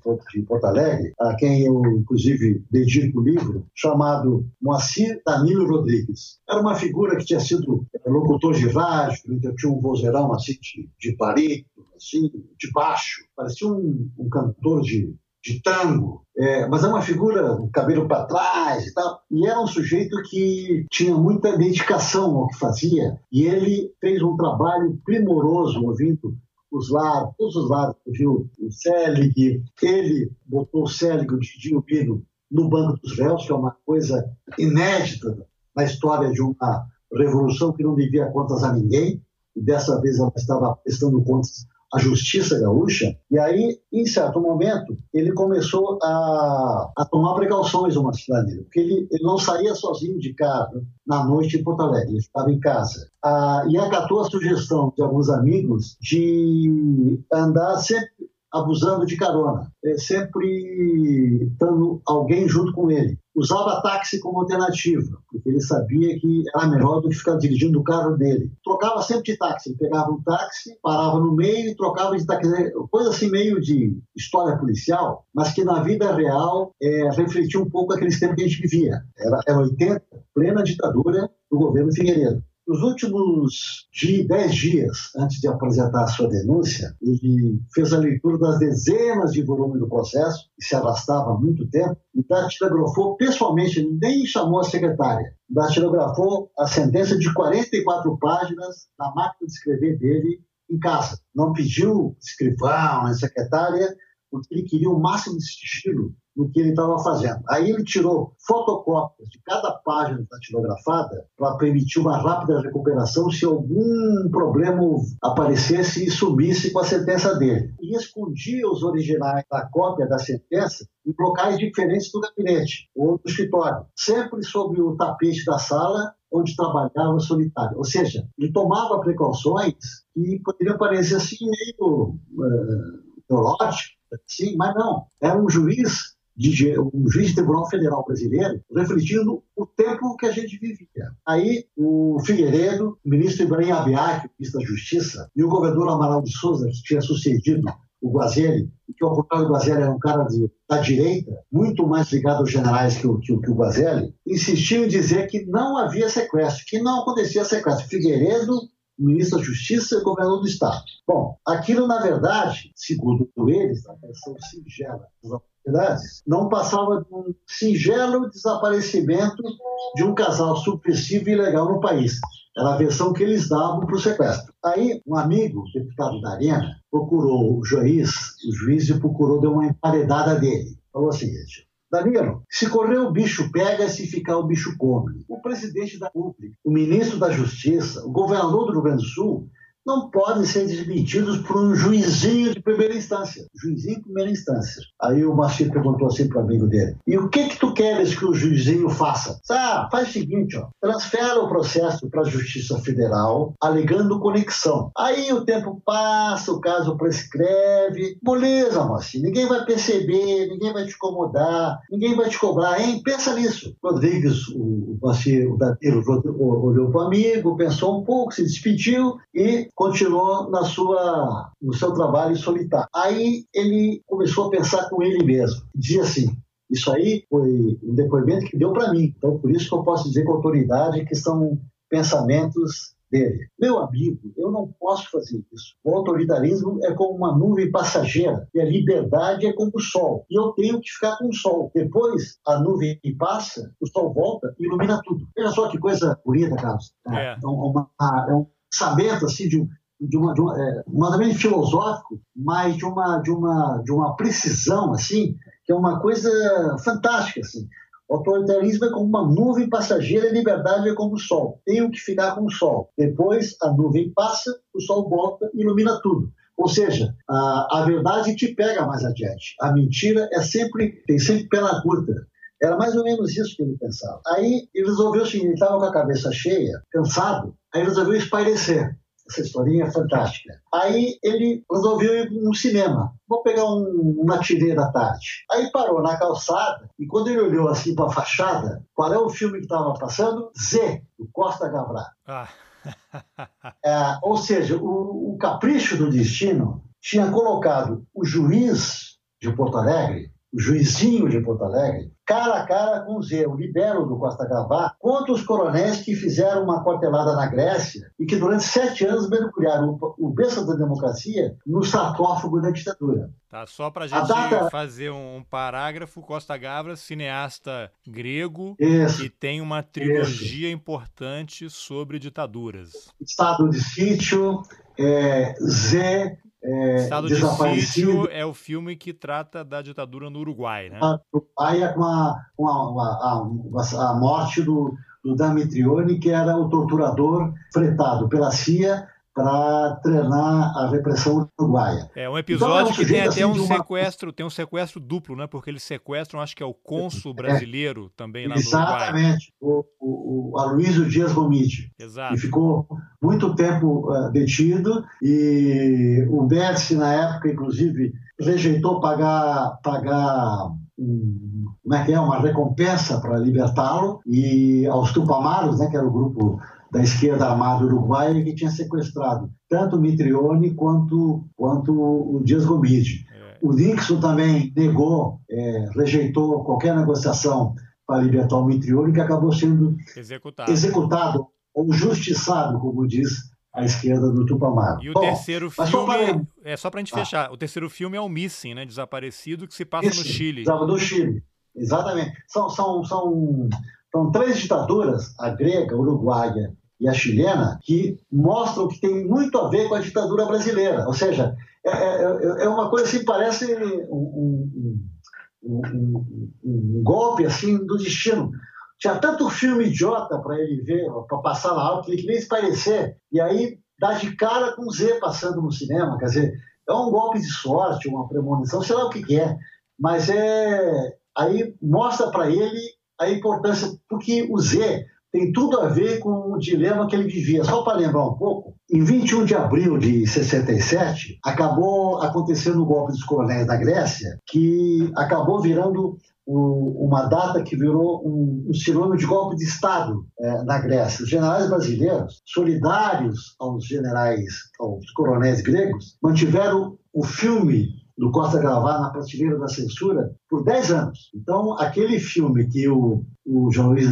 Porto Alegre, a quem eu, inclusive, dedico o livro, chamado Moacir Danilo Rodrigues. Era uma figura que tinha sido locutor de rádio, tinha um vozeirão assim de, de parito, assim, de baixo, parecia um, um cantor de, de tango, é, mas é uma figura, cabelo para trás e tal. E era um sujeito que tinha muita dedicação ao que fazia, e ele fez um trabalho primoroso ouvindo os lados, todos os lados, viu o Selig, ele botou o Selig, o Didi Pino, no Banco dos Réus, que é uma coisa inédita na história de uma revolução que não devia contas a ninguém, e dessa vez ela estava prestando contas a justiça gaúcha, e aí, em certo momento, ele começou a, a tomar precauções uma cidade porque ele, ele não saía sozinho de carro na noite em Porto Alegre, ele estava em casa. Ah, e acatou a sugestão de alguns amigos de andar sempre abusando de carona, é, sempre estando alguém junto com ele. Usava táxi como alternativa, porque ele sabia que era melhor do que ficar dirigindo o carro dele. Trocava sempre de táxi, ele pegava um táxi, parava no meio e trocava de táxi. Coisa assim meio de história policial, mas que na vida real é, refletia um pouco aqueles tempos que a gente vivia. Era, era 80, plena ditadura do governo Figueiredo. Nos últimos 10 dias, antes de apresentar a sua denúncia, ele fez a leitura das dezenas de volumes do processo, que se arrastava há muito tempo, e datilografou pessoalmente, nem chamou a secretária, datilografou a sentença de 44 páginas na máquina de escrever dele em casa. Não pediu escrivão, secretária, porque ele queria o máximo de sigilo no que ele estava fazendo. Aí ele tirou fotocópias de cada página datilografada para permitir uma rápida recuperação se algum problema aparecesse e sumisse com a sentença dele. E escondia os originais da cópia da sentença em locais diferentes do gabinete ou do escritório, sempre sob o tapete da sala onde trabalhava solitário. Ou seja, ele tomava precauções que poderiam parecer assim meio uh, sim, mas não. Era um juiz de um juiz de tribunal federal brasileiro, refletindo o tempo que a gente vivia. Aí o Figueiredo, o ministro Ibrahim Abiac, ministro da Justiça, e o governador Amaral de Souza, que tinha sucedido o Guazelli, que o contrário do Guazelli era um cara de, da direita, muito mais ligado aos generais que o, que, que o Guazelli, insistiu em dizer que não havia sequestro, que não acontecia sequestro. Figueiredo ministro da Justiça e governador do Estado. Bom, aquilo, na verdade, segundo eles, a versão singela das autoridades, não passava de um singelo desaparecimento de um casal subversivo e ilegal no país. Era a versão que eles davam para o sequestro. Aí, um amigo, deputado da Arena, procurou o juiz, o juiz e procurou, deu uma emparedada dele. Falou o seguinte: Danilo, se correr o bicho pega, se ficar o bicho come. O presidente da República, o ministro da Justiça, o governador do Rio Grande do Sul não podem ser desmentidos por um juizinho de primeira instância. Juizinho de primeira instância. Aí o Machir perguntou assim para o amigo dele: E o que que tu queres que o juizinho faça? Ah, faz o seguinte, ó, transfere o processo para a Justiça Federal, alegando conexão. Aí o tempo passa, o caso prescreve. Beleza, Machir, ninguém vai perceber, ninguém vai te incomodar, ninguém vai te cobrar, hein? Pensa nisso. Rodrigues, o Machir, o Danilo, olhou para o amigo, pensou um pouco, se despediu e continuou na sua, no seu trabalho solitário. Aí ele começou a pensar com ele mesmo. Dizia assim: isso aí foi um depoimento que deu para mim. Então, por isso que eu posso dizer com autoridade que são pensamentos dele. Meu amigo, eu não posso fazer isso. O autoritarismo é como uma nuvem passageira e a liberdade é como o sol. E eu tenho que ficar com o sol. Depois a nuvem passa, o sol volta e ilumina tudo. Veja só que coisa bonita, Carlos. É, é, uma, é um pensamento assim de um de uma, de uma é, ou filosófico, mas de uma de uma de uma precisão assim que é uma coisa fantástica assim. O autoritarismo é como uma nuvem passageira e a liberdade é como o sol. Tenho que ficar com o sol. Depois a nuvem passa, o sol volta e ilumina tudo. Ou seja, a, a verdade te pega mais adiante. A mentira é sempre tem sempre pena curta. Era mais ou menos isso que ele pensava. Aí ele resolveu o seguinte, ele estava com a cabeça cheia, cansado, aí resolveu espairecer. Essa historinha é fantástica. Aí ele resolveu ir no cinema. Vou pegar um, uma da tarde. Aí parou na calçada e quando ele olhou assim para a fachada, qual é o filme que estava passando? Z, do Costa Gavrat. Ah. é, ou seja, o, o capricho do destino tinha colocado o juiz de Porto Alegre o juizinho de Porto Alegre, cara a cara com o Zé, o libero do Costa Gavá, contra os coronéis que fizeram uma quartelada na Grécia e que durante sete anos mergulharam o, o berço da democracia no sarcófago da ditadura. Tá, só para a gente data... fazer um parágrafo, Costa Gavras, cineasta grego, Isso. que tem uma trilogia Isso. importante sobre ditaduras. Estado de sítio, é, Zé, é, Estado de Sítio é o filme que trata da ditadura no Uruguai, né? Uruguai é com, a, com a, a, a, morte do, do Damitrione, que era o torturador fretado pela CIA para treinar a repressão uruguaia. É um episódio então, é um que tem até assim, um uma... sequestro, tem um sequestro duplo, né? Porque eles sequestram, acho que é o cônsul é. brasileiro é, também lá no Exatamente, o, o, o Aloysio Dias Gomide. Exato. E ficou muito tempo uh, detido e o Médici, na época, inclusive, rejeitou pagar, pagar um, como é que é, uma recompensa para libertá-lo e aos Tupamaros, né, que era o grupo da esquerda armada uruguaia que tinha sequestrado tanto Mitrione quanto, quanto o Dias Gomide. É. O Nixon também negou, é, rejeitou qualquer negociação para libertar o Mitrione, que acabou sendo executado, executado ou justiçado, como diz a esquerda do Tupamaro. E o Bom, terceiro filme, para... é só para a gente ah. fechar, o terceiro filme é o Missing, né, desaparecido, que se passa Missing, no Chile. No Chile, exatamente. São, são, são são três ditaduras, a grega, a uruguaia e a chilena, que mostram que tem muito a ver com a ditadura brasileira. Ou seja, é, é, é, é uma coisa assim, parece um, um, um, um, golpe assim do destino. Tinha tanto filme idiota para ele ver, para passar na aula, que ele queria se parecer, e aí dá de cara com Z passando no cinema. Quer dizer, é um golpe de sorte, uma premonição, sei lá o que, que é. Mas é. Aí mostra para ele a importância, porque o Z tem tudo a ver com o dilema que ele vivia. Só para lembrar um pouco, em 21 de abril de 67, acabou acontecendo o golpe dos coronéis na Grécia, que acabou virando uma data que virou um, um sinônimo de golpe de Estado é, na Grécia. Os generais brasileiros, solidários aos generais, aos coronéis gregos, mantiveram o filme do Costa Gravar na prateleira da censura por 10 anos. Então, aquele filme que o, o João Luiz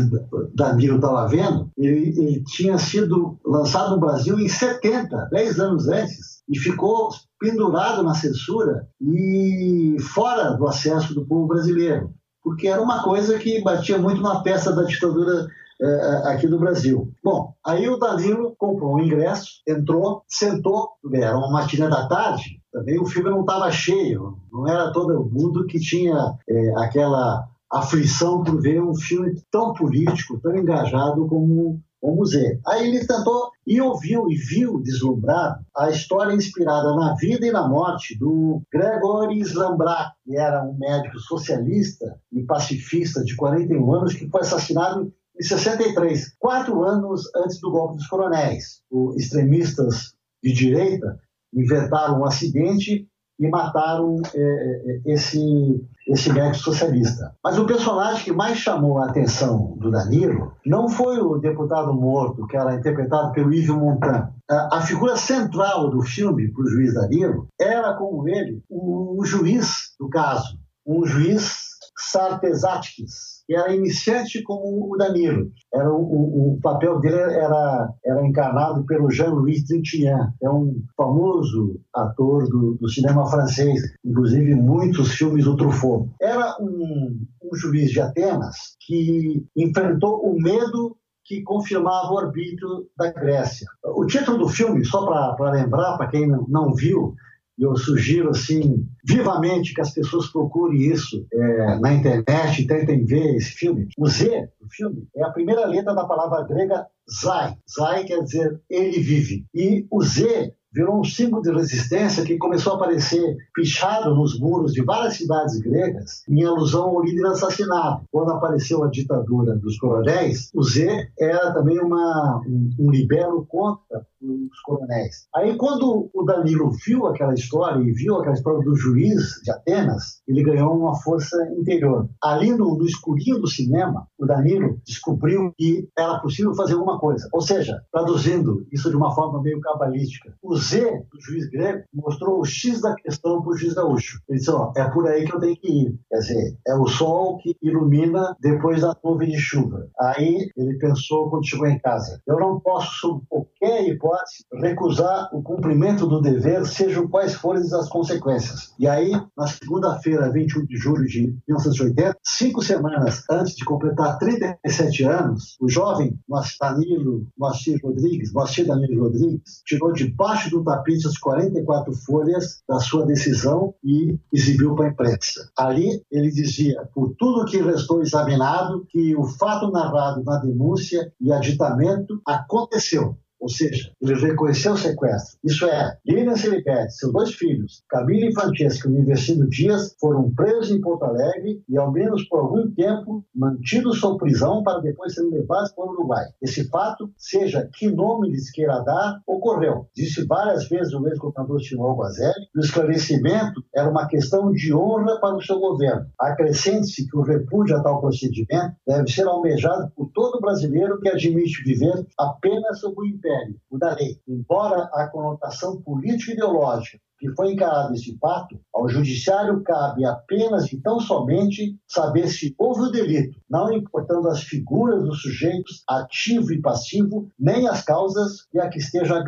Danilo estava vendo, ele, ele, tinha sido lançado no Brasil em 70, 10 anos antes, e ficou pendurado na censura e fora do acesso do povo brasileiro, porque era uma coisa que batia muito na peça da ditadura é, aqui do Brasil. Bom, aí o Danilo comprou um ingresso, entrou, sentou, era uma matina da tarde, também o filme não estava cheio, não era todo mundo que tinha é, aquela aflição por ver um filme tão político, tão engajado como o museu. Aí ele tentou e ouviu e viu deslumbrado a história inspirada na vida e na morte do Gregory Slambrat, que era um médico socialista e pacifista de 41 anos que foi assassinado em 63, quatro anos antes do golpe dos coronéis. Os extremistas de direita inventaram um acidente e mataram é, é, esse, esse médico socialista. Mas o personagem que mais chamou a atenção do Danilo não foi o deputado morto, que era interpretado pelo Yves Montand. A, figura central do filme, para o juiz Danilo, era, como ele, o, o juiz do caso. Um juiz Sartesatkis, que era iniciante como o Danilo. Era o, o, o papel dele era, era encarnado pelo Jean-Louis Trintignant, é um famoso ator do, do, cinema francês, inclusive muitos filmes do Truffaut. Era um, um juiz de Atenas que enfrentou o medo que confirmava o arbítrio da Grécia. O título do filme, só para lembrar, para quem não viu, eu sugiro assim vivamente que as pessoas procurem isso é, na internet e tentem ver esse filme. O Z do filme é a primeira letra da palavra grega Zai. Zai quer dizer ele vive. E o Z virou um símbolo de resistência que começou a aparecer pichado nos muros de várias cidades gregas em alusão ao líder assassinado. Quando apareceu a ditadura dos coronéis, o Z era também uma, um, um libelo contra os coronéis. Aí, quando o Danilo viu aquela história e viu aquela história do juiz de Atenas, ele ganhou uma força interior. Ali no, no escurinho do cinema, o Danilo descobriu que era possível fazer alguma coisa. Ou seja, traduzindo isso de uma forma meio cabalística, o Z do juiz grego mostrou o X da questão para o juiz gaúcho. Ele disse: ó, é por aí que eu tenho que ir. Quer dizer, é o sol que ilumina depois da nuvem de chuva. Aí ele pensou quando chegou em casa: eu não posso, sob qualquer hipótese, recusar o cumprimento do dever, sejam quais forem as consequências. E aí, na segunda-feira, 21 de julho de 1980, cinco semanas antes de completar 37 anos, o jovem Danilo Moacir Rodrigues, Moacir Danilo Rodrigues, tirou debaixo do tapete as 44 folhas da sua decisão e exibiu para a imprensa. Ali ele dizia, por tudo que restou examinado, que o fato narrado na denúncia e aditamento aconteceu ou seja, ele reconheceu o sequestro. Isso é, Lilian Celipetti, seus dois filhos, Camila e Francesca Universino Dias, foram presos em Porto Alegre e, ao menos por algum tempo, mantidos sob prisão para depois serem levados para o Uruguai. Esse fato, seja que nome lhes queira dar, ocorreu. Disse várias vezes o ex-governador Simão Guazelli que o esclarecimento era uma questão de honra para o seu governo. Acrescente-se que o repúdio a tal procedimento deve ser almejado por todo brasileiro que admite viver apenas sob o império, o da lei. Embora a conotação política e ideológica que foi encarado esse fato, ao judiciário cabe apenas e tão somente saber se houve o delito, não importando as figuras dos sujeitos ativo e passivo, nem as causas e a que estejam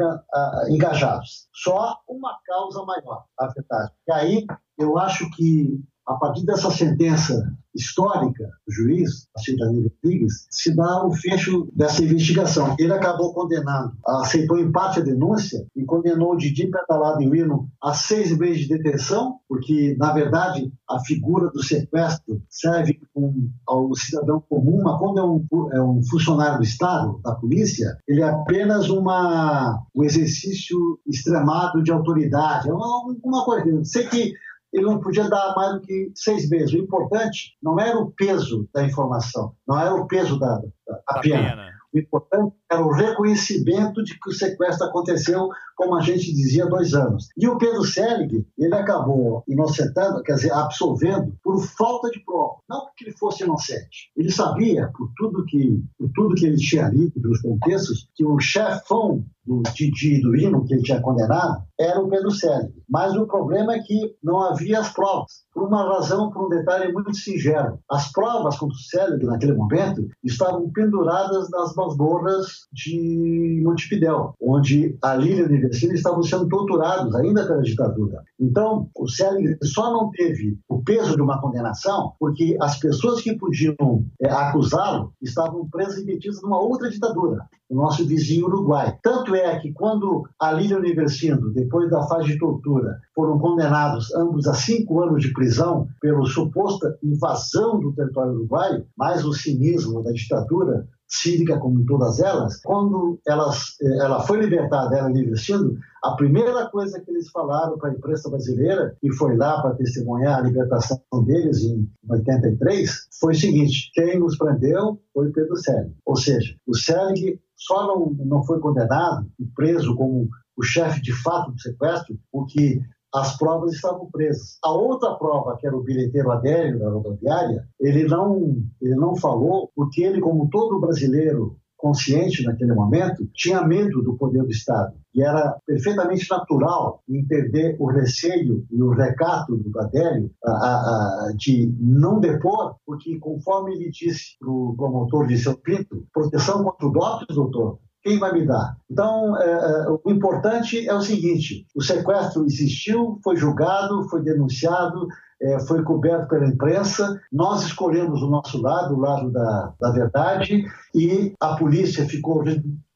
engajados. Só uma causa maior afetada. E aí eu acho que a partir dessa sentença histórica do juiz, a Cidadania Rodrigues, se dá o fecho dessa investigação. Ele acabou condenando, aceitou em parte a denúncia e condenou o Didi Petalado e Wino a seis meses de detenção, porque, na verdade, a figura do sequestro serve um, ao cidadão comum, mas quando é um, é um, funcionário do Estado, da polícia, ele é apenas uma, um exercício extremado de autoridade, é uma, uma coisa. Sei que ele não podia dar mais do que seis meses. O importante não era o peso da informação, não era o peso da, da, da pena. pena. O importante era o reconhecimento de que o sequestro aconteceu, como a gente dizia, dois anos. E o Pedro Selig, ele acabou inocentando, quer dizer, absolvendo, por falta de prova. Não porque ele fosse inocente. Ele sabia, por tudo que, por tudo que ele tinha lido, pelos contextos, que o chefão do Didi do Hino, que ele tinha condenado, era o Pedro Selig. Mas o problema é que não havia as provas, por uma razão, por um detalhe muito singelo. As provas contra o Selig, naquele momento, estavam penduradas nas masmorras de Montevidéu, onde a Lília e o estavam sendo torturados ainda pela ditadura. Então, o Selig só não teve o peso de uma condenação porque as pessoas que podiam é, acusá-lo estavam presas e metidas numa outra ditadura, o nosso vizinho Uruguai. Tanto é que quando a Lília Universindo, depois da fase de tortura, foram condenados ambos a cinco anos de prisão pela suposta invasão do território uruguaio, mais o cinismo da ditadura, cívica como todas elas, quando elas, eh, ela foi libertada, ela livre sendo, a primeira coisa que eles falaram para a imprensa brasileira, e foi lá para testemunhar a libertação deles em 83, foi o seguinte: quem nos prendeu foi Pedro Selig. Ou seja, o Selig só não, não foi condenado e preso como o chefe de fato do sequestro, porque as provas estavam presas. A outra prova, que era o bilheteiro Adélio da rodoviária, ele não, ele não falou, porque ele, como todo brasileiro consciente naquele momento, tinha medo do poder do Estado. E era perfeitamente natural entender o receio e o recato do Adélio a, a, de não depor, porque, conforme ele disse para o promotor seu Pinto, proteção contra o doutor, quem vai me dar? Então, é, é, o importante é o seguinte: o sequestro existiu, foi julgado, foi denunciado, é, foi coberto pela imprensa. Nós escolhemos o nosso lado, o lado da, da verdade, e a polícia ficou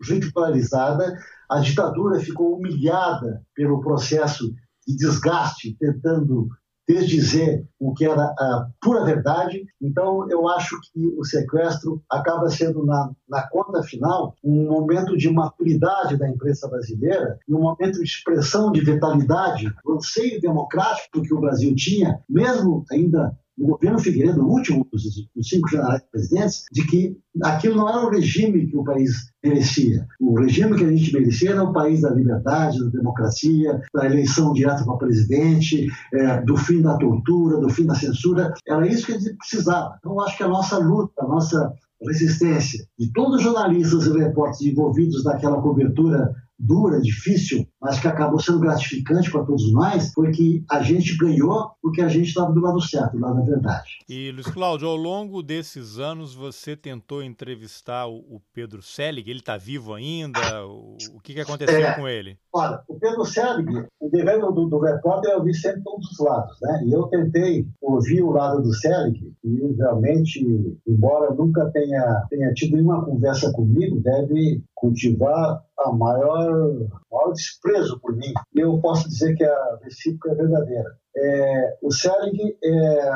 ridicularizada, a ditadura ficou humilhada pelo processo de desgaste, tentando desdizer o que era a pura verdade. Então, eu acho que o sequestro acaba sendo, na, na conta final, um momento de maturidade da imprensa brasileira e um momento de expressão de vitalidade, o anseio democrático que o Brasil tinha, mesmo ainda o governo Figueiredo, o último dos, cinco generais presidentes, de que aquilo não era o regime que o país merecia. O regime que a gente merecia era o país da liberdade, da democracia, da eleição direta para presidente, é, do fim da tortura, do fim da censura. Era isso que a gente precisava. Então, acho que a nossa luta, a nossa resistência de todos os jornalistas e repórteres envolvidos naquela cobertura dura, difícil, mas que acabou sendo gratificante para todos nós, foi que a gente ganhou porque a gente estava do lado certo, do lado da verdade. E, Luiz Cláudio, ao longo desses anos você tentou entrevistar o, Pedro Selig, ele está vivo ainda? O, que, que aconteceu é, com ele? Olha, o Pedro Selig, o dever do, do repórter é ouvir sempre todos os lados, né? E eu tentei ouvir o lado do Selig e realmente, embora nunca tenha, tenha tido nenhuma conversa comigo, deve cultivar a maior, maior desprezo por mim. Eu posso dizer que a recíproca é verdadeira. É, o Selig, é,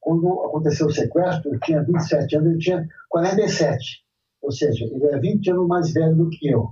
quando aconteceu o sequestro, ele tinha 27 anos, ele tinha 47. Ou seja, ele é 20 anos mais velho do que eu.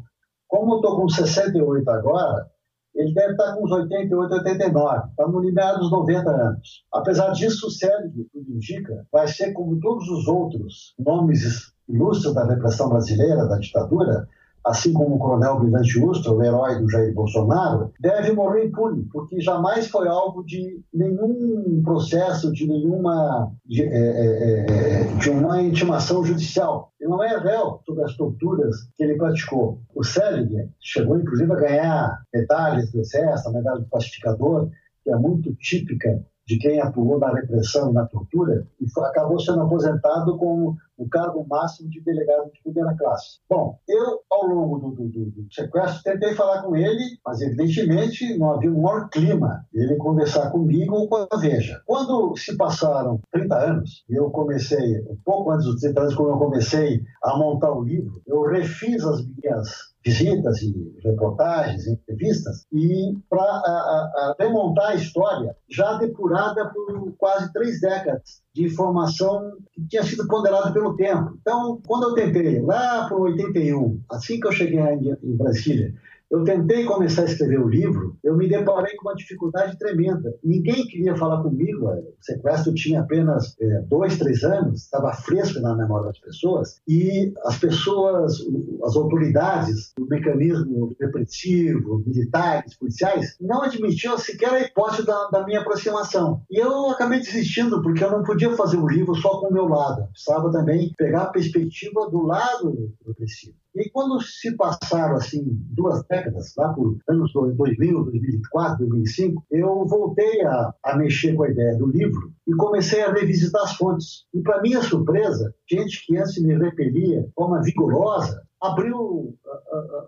Como eu estou com 68 agora, ele deve estar com uns 88, 89, está no limiar dos 90 anos. Apesar disso, o Sérgio, tudo indica, vai ser como todos os outros nomes ilustres da repressão brasileira, da ditadura, assim como o coronel Brilhante Ustra, o herói do Jair Bolsonaro, deve morrer impune, porque jamais foi alvo de nenhum processo, de nenhuma de, é, é, é, de uma intimação judicial. Ele não é réu sobre as torturas que ele praticou. O Selig chegou, inclusive, a ganhar medalhas do Exército, a medalha do pacificador, que é muito típica de quem atuou na repressão e na tortura, e acabou sendo aposentado com o cargo máximo de delegado de primeira classe. Bom, eu, ao longo do, do, do, sequestro, tentei falar com ele, mas evidentemente não havia um maior clima ele conversar comigo ou com a Veja. Quando se passaram 30 anos, eu comecei, um pouco antes dos 30 anos, quando eu comecei a montar o livro, eu refiz as minhas visitas e reportagens, entrevistas, e para remontar a história, já depurada por quase três décadas de informação que tinha sido ponderada pelo tempo. Então, quando eu tentei, lá para 81, assim que eu cheguei em Brasília, eu tentei começar a escrever o livro, eu me deparei com uma dificuldade tremenda. Ninguém queria falar comigo. O sequestro tinha apenas é, dois, três anos, estava fresco na memória das pessoas, e as pessoas, as autoridades, o mecanismo repressivo, militares, policiais, não admitiam sequer a hipótese da, da minha aproximação. E eu acabei desistindo, porque eu não podia fazer o livro só com o meu lado. precisava também pegar a perspectiva do lado repressivo. E quando se passaram assim duas décadas, lá por anos 2000, 2004, 2005, eu voltei a, a mexer com a ideia do livro e comecei a revisitar as fontes. E para minha surpresa, gente que antes me repelia de forma vigorosa, abriu,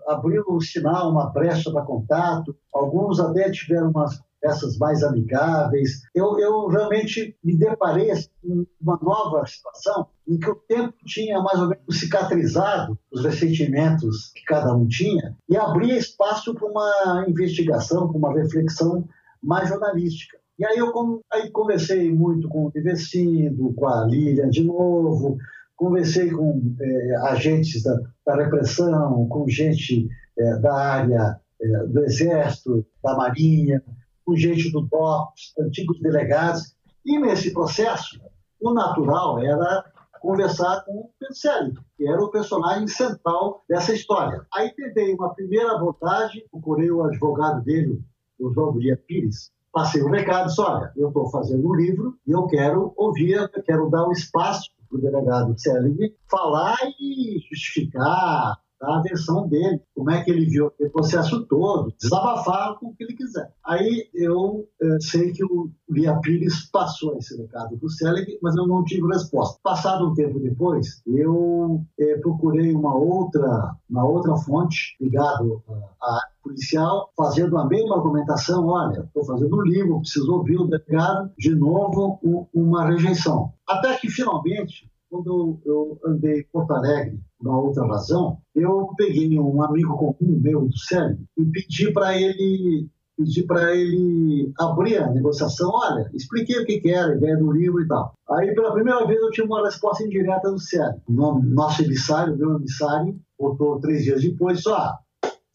abriu um sinal, uma brecha para contato. Alguns até tiveram umas essas mais amigáveis. Eu, eu realmente me deparei com uma nova situação em que o tempo tinha mais ou menos cicatrizado os ressentimentos que cada um tinha e abria espaço para uma investigação, para uma reflexão mais jornalística. E aí eu aí conversei muito com o Divercindo, com a Lilian de novo, conversei com é, agentes da, da, repressão, com gente é, da área é, do Exército, da Marinha, com gente do DOPS, antigos delegados. E nesse processo, o natural era conversar com o Pedro que era o personagem central dessa história. Aí tentei uma primeira abordagem, procurei o advogado dele, o João Guia Pires, passei o um recado, disse, olha, eu estou fazendo um livro e eu quero ouvir, eu quero dar um espaço para o delegado Selig falar e justificar, a versão dele, como é que ele viu o processo todo, desabafar com o que ele quiser. Aí eu é, sei que o Lia Pires passou esse recado para o Selig, mas eu não tive resposta. Passado um tempo depois, eu é, procurei uma outra, uma outra fonte ligado à policial, fazendo a mesma argumentação, olha, estou fazendo um livro, preciso ouvir o delegado, de novo uma rejeição. Até que finalmente quando eu andei em Porto Alegre, uma outra razão, eu peguei um amigo comum meu do Célio e pedi para ele pedi para ele abrir a negociação. Olha, expliquei o que, que, era a ideia do livro e tal. Aí, pela primeira vez, eu tive uma resposta indireta do Célio. O nome, nosso emissário, meu emissário, voltou três dias depois, só ah,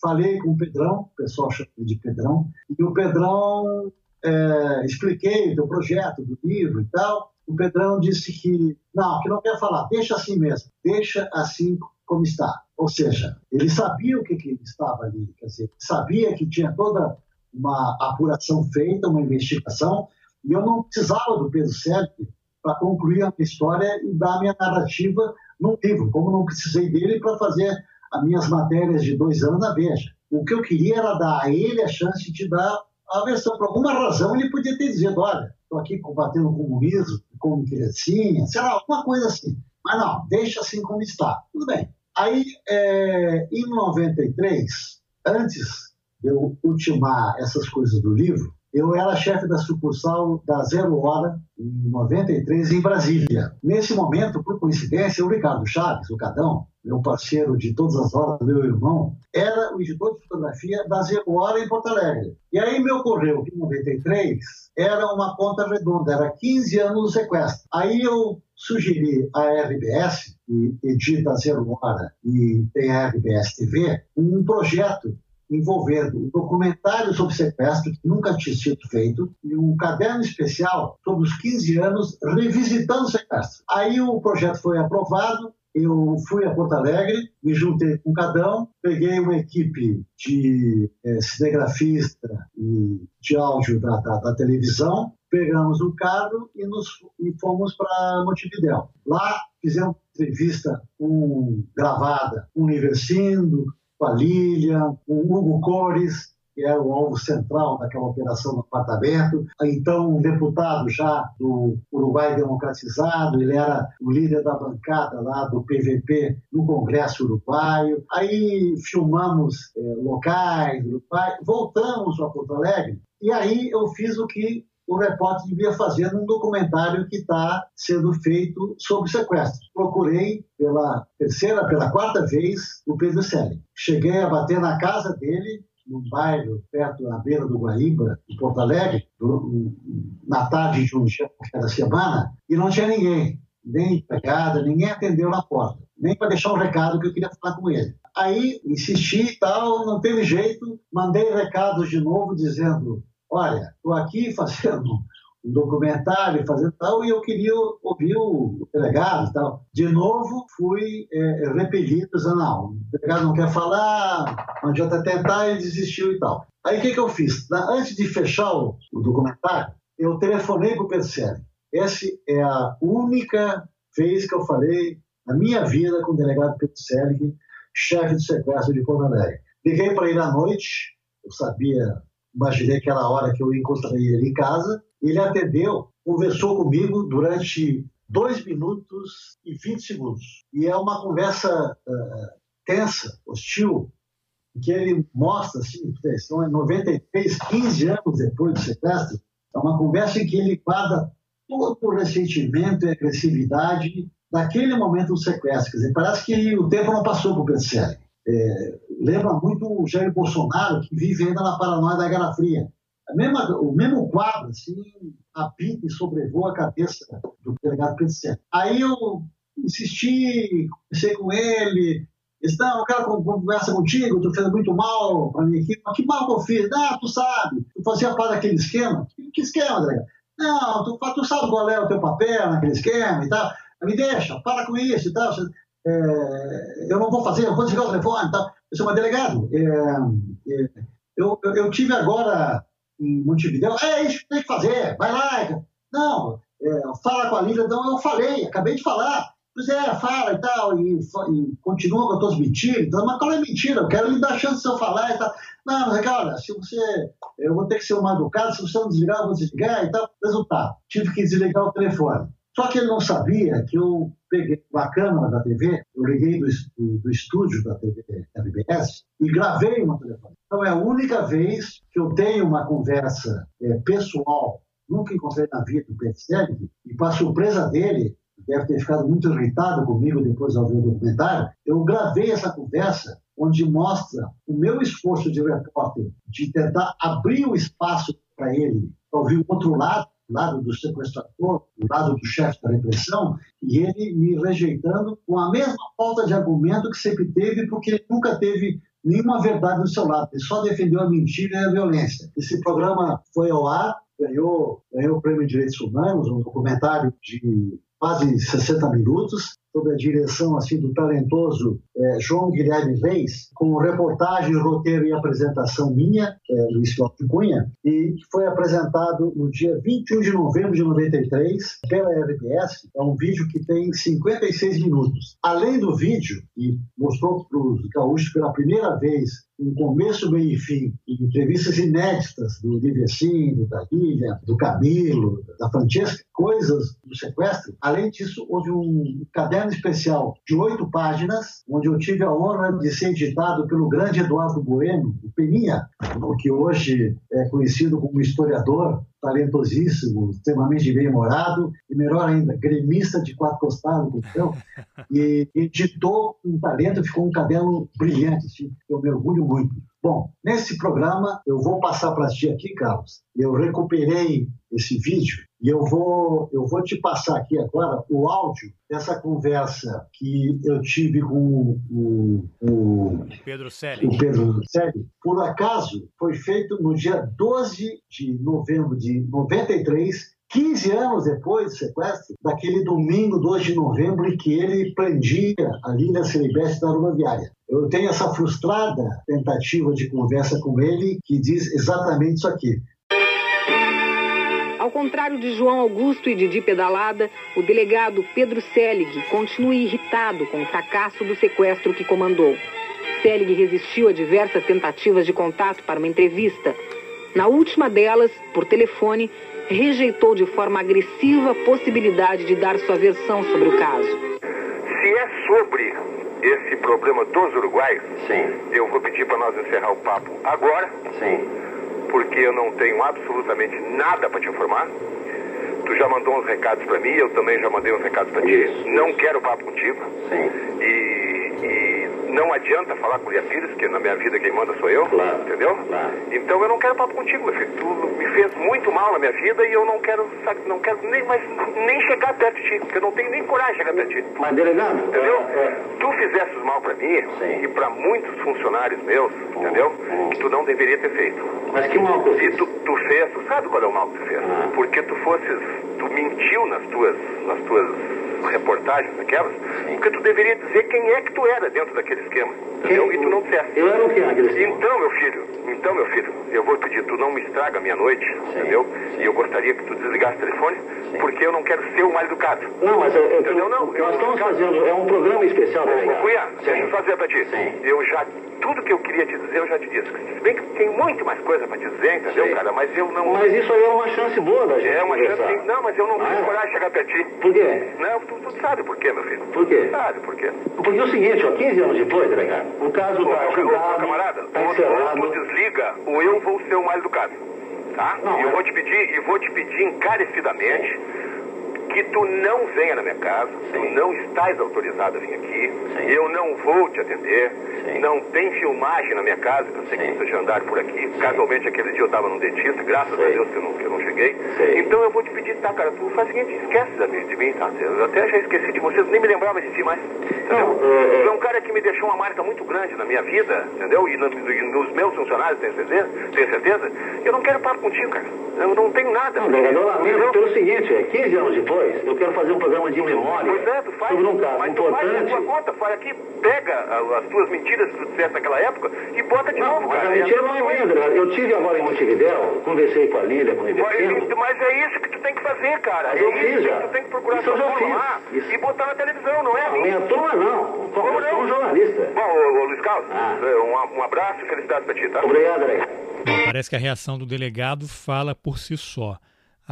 falei com o Pedrão, o pessoal chama de Pedrão, e o Pedrão é, expliquei o teu projeto do livro e tal o Pedrão disse que não, que não quer falar, deixa assim mesmo, deixa assim como está. Ou seja, ele sabia o que, que estava ali, quer dizer, sabia que tinha toda uma apuração feita, uma investigação, e eu não precisava do Pedro Sérgio para concluir a história e dar a minha narrativa num livro, como não precisei dele para fazer as minhas matérias de dois anos na Veja. O que eu queria era dar a ele a chance de dar a versão. Por alguma razão, ele podia ter dito: olha, estou aqui combatendo o comunismo, como criancinha, sei lá, alguma coisa assim. Mas não, deixa assim como está. Tudo bem. Aí, é, em 93, antes de eu ultimar essas coisas do livro, eu era chefe da sucursal da Zero Hora, em 93, em Brasília. Nesse momento, por coincidência, o Ricardo Chaves, o Cadão, meu parceiro de todas as horas, meu irmão, era o editor de fotografia da Zero Hora em Porto Alegre. E aí me ocorreu que em 93 era uma conta redonda, era 15 anos do sequestro. Aí eu sugeri à RBS, que edita Zero Hora e tem a RBS TV, um projeto envolvendo um documentário sobre sequestro que nunca tinha sido feito e um caderno especial sobre os 15 anos revisitando o sequestro. Aí o projeto foi aprovado, eu fui a Porto Alegre, me juntei com o Cadão, peguei uma equipe de é, cinegrafista e de áudio da, da, da televisão, pegamos o carro e, nos, e fomos para Montevidéu. Lá fizemos entrevista com, gravada com o Universindo, com a Lilian, com o Hugo Cores, que era o alvo central daquela operação no apartamento. Então, um deputado já do Uruguai Democratizado, ele era o líder da bancada lá do PVP no Congresso Uruguaio. Aí filmamos é, locais do Uruguai, voltamos para Porto Alegre, e aí eu fiz o que o repórter devia fazer num documentário que está sendo feito sobre sequestro. Procurei pela terceira, pela quarta vez o Pedro Selle. Cheguei a bater na casa dele, num bairro perto da beira do Guaíba, em Porto Alegre, na tarde de um dia da semana, e não tinha ninguém, nem empregada, ninguém atendeu na porta, nem para deixar um recado que eu queria falar com ele. Aí insisti e tal, não teve jeito, mandei recados de novo dizendo: olha, estou aqui fazendo um documentário, fazendo tal, e eu queria ouvir o delegado e tal. De novo, fui é, repelido, dizendo, não, o delegado não quer falar, não adianta tentar, ele desistiu e tal. Aí o que, que eu fiz? Antes de fechar o, o documentário, eu telefonei para o Percelli. Essa é a única vez que eu falei na minha vida com o delegado Pedro chefe de sequestro de Porto Alegre. Liguei para ele à noite, eu sabia imaginei aquela hora que eu encontraria ele em casa. Ele atendeu, conversou comigo durante dois minutos e 20 segundos. E é uma conversa uh, tensa, hostil, que ele mostra, assim, são 93, 15 anos depois do sequestro, é uma conversa em que ele guarda todo o ressentimento e agressividade daquele momento do sequestro. Quer dizer, parece que o tempo não passou para o Penselli. É, lembra muito o Jair Bolsonaro, que vive ainda na paranoia da Guerra Fria. A mesma, o mesmo quadro, assim, apita e sobrevoa a cabeça do delegado Pedro Aí eu insisti, conversei com ele, disse, não, eu quero conversa contigo, tu fez muito mal para minha equipe. Que mal que eu fiz? Ah, tu sabe, tu fazia parte daquele esquema. Que esquema, delegado? Não, tu, tu sabe qual é o teu papel naquele esquema e tal. Me deixa, para com isso e tal é, eu não vou fazer, eu vou desligar o telefone, tá? eu sou uma delegado. É, é, eu, eu, eu, tive agora em Montevideo, é isso que tem que fazer, vai lá. Não, é, fala com a Lívia, não, eu falei, acabei de falar. Pois é, fala e tal, e, e continua com as tuas mentiras, então, mas qual é mentira? Eu quero lhe dar chance de eu falar e tal. Não, mas olha, se você. Eu vou ter que ser um educado, se você não desligar, eu vou desligar e tal. Resultado, tive que desligar o telefone. Só que ele não sabia que eu peguei a câmera da TV, eu liguei do, do, estúdio da TV RBS e gravei uma telefone. Então é a única vez que eu tenho uma conversa é, pessoal, nunca encontrei na vida do Petzelig, e para surpresa dele, deve ter ficado muito irritado comigo depois de ouvir o documentário, eu gravei essa conversa onde mostra o meu esforço de repórter de tentar abrir o espaço para ele, para ouvir o outro lado, lado do sequestrador, do lado do chefe da repressão, e ele me rejeitando com a mesma falta de argumento que sempre teve, porque ele nunca teve nenhuma verdade do seu lado, ele só defendeu a mentira e a violência. Esse programa foi ao ar, ganhou, ganhou o Prêmio de Direitos Humanos, um documentário de quase 60 minutos, sob a direção assim do talentoso é, João Guilherme Reis, com reportagem, roteiro e apresentação minha, é Luiz Cláudio Cunha, e foi apresentado no dia 21 de novembro de 93 pela RBS. É um vídeo que tem 56 minutos. Além do vídeo, que mostrou para os gaúchos pela primeira vez um começo, meio e fim, entrevistas inéditas do Livecim, do Dalília, do Camilo, da Francesca, coisas do sequestro. Além disso, houve um caderno especial de oito páginas, onde eu tive a honra de ser editado pelo grande Eduardo Bueno, o Peninha, que hoje é conhecido como historiador, talentosíssimo, extremamente bem-humorado e, melhor ainda, gremista de quatro costados, então, e editou um talento, ficou um caderno brilhante, assim, eu me orgulho muito. Bom, nesse programa eu vou passar para ti aqui, Carlos. Eu recuperei esse vídeo e eu vou, eu vou te passar aqui agora o áudio dessa conversa que eu tive com o, o Pedro Selle. O Pedro Selle. Por acaso, foi feito no dia 12 de novembro de 93, 15 anos depois do sequestro, daquele domingo 2 de novembro, em que ele prendia a Lília Celibeste na rodoviária. Eu tenho essa frustrada tentativa de conversa com ele que diz exatamente isso aqui. Ao contrário de João Augusto e Didi Pedalada, o delegado Pedro Selig continua irritado com o fracasso do sequestro que comandou. Selig resistiu a diversas tentativas de contato para uma entrevista. Na última delas, por telefone, rejeitou de forma agressiva a possibilidade de dar sua versão sobre o caso. Se é sobre esse problema dos uruguaios, Sim. eu vou pedir para nós encerrar o papo agora. Sim. Porque eu não tenho absolutamente nada para te informar. Tu já mandou uns recados para mim, eu também já mandei uns recados para ti. Isso, Não quero papo contigo. Sim. E, e não adianta falar com o Lia Pires, que na minha vida quem manda sou eu. Claro. Entendeu? Claro. Então eu não quero papo contigo, meu filho. Tu me fez muito mal na minha vida e eu não quero, sabe, não quero nem, mais, nem chegar perto de ti. Porque eu não tenho nem coragem de chegar perto de ti. Mas, delegado, Entendeu? é, é, Tu fizesses mal pra mim Sim. e pra muitos funcionários meus, entendeu? hum. Que tu não deveria ter feito. mas que mal Se fiz? tu, tu fez, tu sabe qual é o mal que tu fez? Ah. Porque tu fosses, tu mentiu nas tuas, nas tuas reportagens aquelas, porque tu deveria dizer quem é que tu era dentro daquele esquema, entendeu? E tu não disseste. Eu era o que naquele esquema? Então, meu filho, então, meu filho, eu vou pedir, tu não me estraga a minha noite, entendeu? sim. E eu gostaria que tu desligasse o telefone, Sim. porque eu não quero ser o mal educado. Não, mas eu, eu, Entendeu? Não, nós eu- estamos fazendo, é um programa especial, delegado. Cunha, deixa eu Sim. fazer pra ti. Sim. Eu já, tudo que eu queria te dizer, eu já te disse. Se bem que tem muito mais coisa pra te dizer, entendeu, Sim. cara? Mas eu não... Mas isso aí é uma chance boa da gente É uma chance, conversar. sim. Não, mas eu não Ah, tenho é? coragem de chegar de ti. Por quê? Não, tu, tu sabe por quê, meu filho. Por quê? Sabe por quê. Porque é o seguinte, ó, 15 anos depois, delegado, o caso está ô, ô, julgado, camarada, está ou, ou encerrado. tu desliga, ou eu vou ser o mal educado. Tá? Não, e eu é- vou te pedir, e vou te pedir encarecidamente que tu não venha na minha casa, tu Sim. não estás autorizado a vir aqui, Sim. eu não vou te atender, Sim. não tem filmagem na minha casa, que eu sei que você já andar por aqui. Casualmente aquele dia eu estava no dentista, graças a Deus que eu não, que eu não cheguei. Então eu vou te pedir, tá, cara, tu faz o seguinte, esquece de mim, de mim, tá? Eu até já esqueci de vocês, nem me lembrava de ti mais. Entendeu? Não, é, é- Tu é um cara que me deixou uma marca muito grande na minha vida, entendeu? E, no- e nos meus funcionários, tem certeza? Tem certeza? Eu não quero papo contigo, cara. Eu não tenho nada. Não, delegado, eu lamento Entendeu? pelo seguinte, é, 15 anos depois, eu quero fazer um programa de memória Pois é, tu faz. sobre um caso mas tu faz a importante. tua conta, faz aqui, pega as tuas mentiras que tu disseste naquela época e bota de Não, novo, mas cara. a mentira não é minha. Eu tive agora em Montevidéu, conversei com a Lília, com o Mas, Ivercino. mas é isso que tu tem que fazer, cara. Mas é eu isso fiz que já. tu tem que procurar Isso já fiz. lá Isso. e botar na televisão, não é? Não, minha turma não. Como eu sou não? um jornalista. Bom, ô, ô, Luiz Carlos, Ah. é, um, um abraço e felicidade pra ti, tá? Obrigado. Bom, parece que a reação do delegado fala por si só.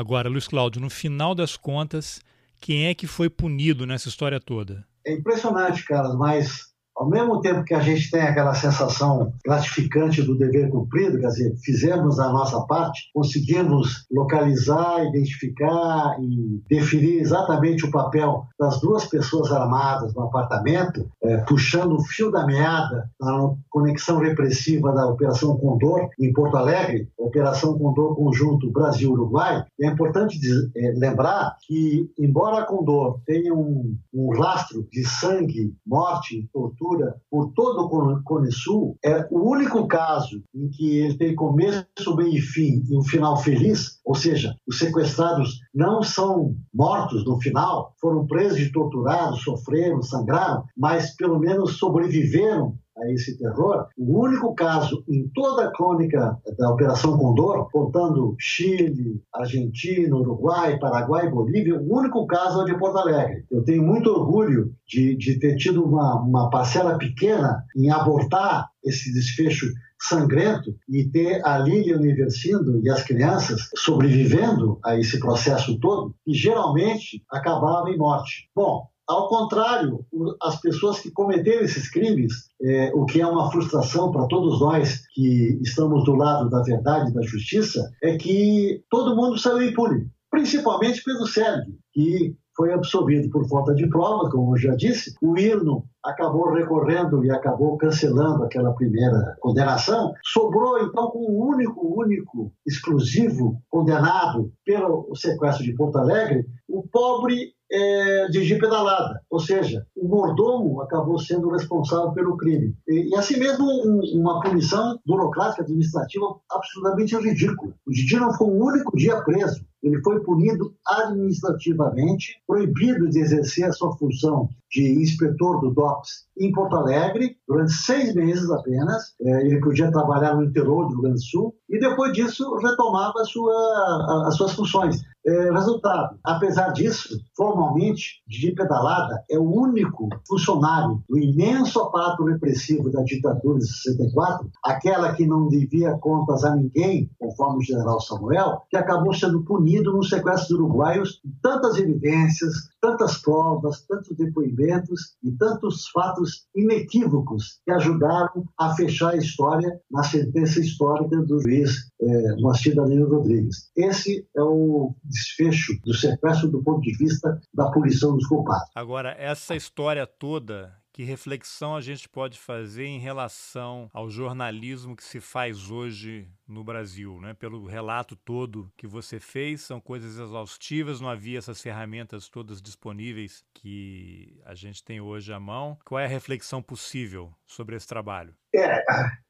Agora, Luiz Cláudio, no final das contas, quem é que foi punido nessa história toda? É impressionante, cara, mas ao mesmo tempo que a gente tem aquela sensação gratificante do dever cumprido, quer dizer, fizemos a nossa parte, conseguimos localizar, identificar e definir exatamente o papel das duas pessoas armadas no apartamento, eh, puxando o fio da meada na conexão repressiva da Operação Condor em Porto Alegre, Operação Condor Conjunto Brasil-Uruguai. É importante eh, lembrar que, embora a Condor tenha um, um rastro de sangue, morte e por todo o Cone Sul, é o único caso em que ele tem começo, meio e fim e um final feliz, ou seja, os sequestrados não são mortos no final, foram presos e torturados, sofreram, sangraram, mas pelo menos sobreviveram a esse terror. O único caso em toda a crônica da Operação Condor, contando Chile, Argentina, Uruguai, Paraguai, Bolívia, o único caso é o de Porto Alegre. Eu tenho muito orgulho de, de ter tido uma, uma parcela pequena em abortar esse desfecho sangrento e ter a Lília Universindo e as crianças sobrevivendo a esse processo todo, que geralmente acabava em morte. Bom, ao contrário, as pessoas que cometeram esses crimes, é, o que é uma frustração para todos nós que estamos do lado da verdade e da justiça, é que todo mundo saiu impune, principalmente Pedro Sérgio, que foi absolvido por falta de provas, como eu já disse. O Irno acabou recorrendo e acabou cancelando aquela primeira condenação. Sobrou, então, com um único, único, exclusivo condenado pelo sequestro de Porto Alegre, o pobre é, pedalada, ou seja, o mordomo acabou sendo responsável pelo crime. E, e assim mesmo um, uma punição burocrática administrativa absolutamente ridícula. O Didi não foi um único dia preso. Ele foi punido administrativamente, proibido de exercer a sua função de inspetor do DOPS em Porto Alegre, durante seis meses apenas. É, ele podia trabalhar no interior do Rio Grande do Sul e depois disso retomava sua, as suas funções. É, resultado, apesar disso, formalmente, Didi Pedalada é o único funcionário do imenso aparato repressivo da ditadura de 64, aquela que não devia contas a ninguém, conforme o general Samuel, que acabou sendo punido no sequestro de uruguaios, tantas evidências, tantas provas, tantos depoimentos e tantos fatos inequívocos que ajudaram a fechar a história na sentença histórica do juiz é, Moacir Rodrigues. Esse é o desfecho do sequestro do ponto de vista da punição dos culpados. Agora, essa história toda que reflexão a gente pode fazer em relação ao jornalismo que se faz hoje no Brasil, né? Pelo relato todo que você fez, são coisas exaustivas, não havia essas ferramentas todas disponíveis que a gente tem hoje à mão. Qual é a reflexão possível sobre esse trabalho? É,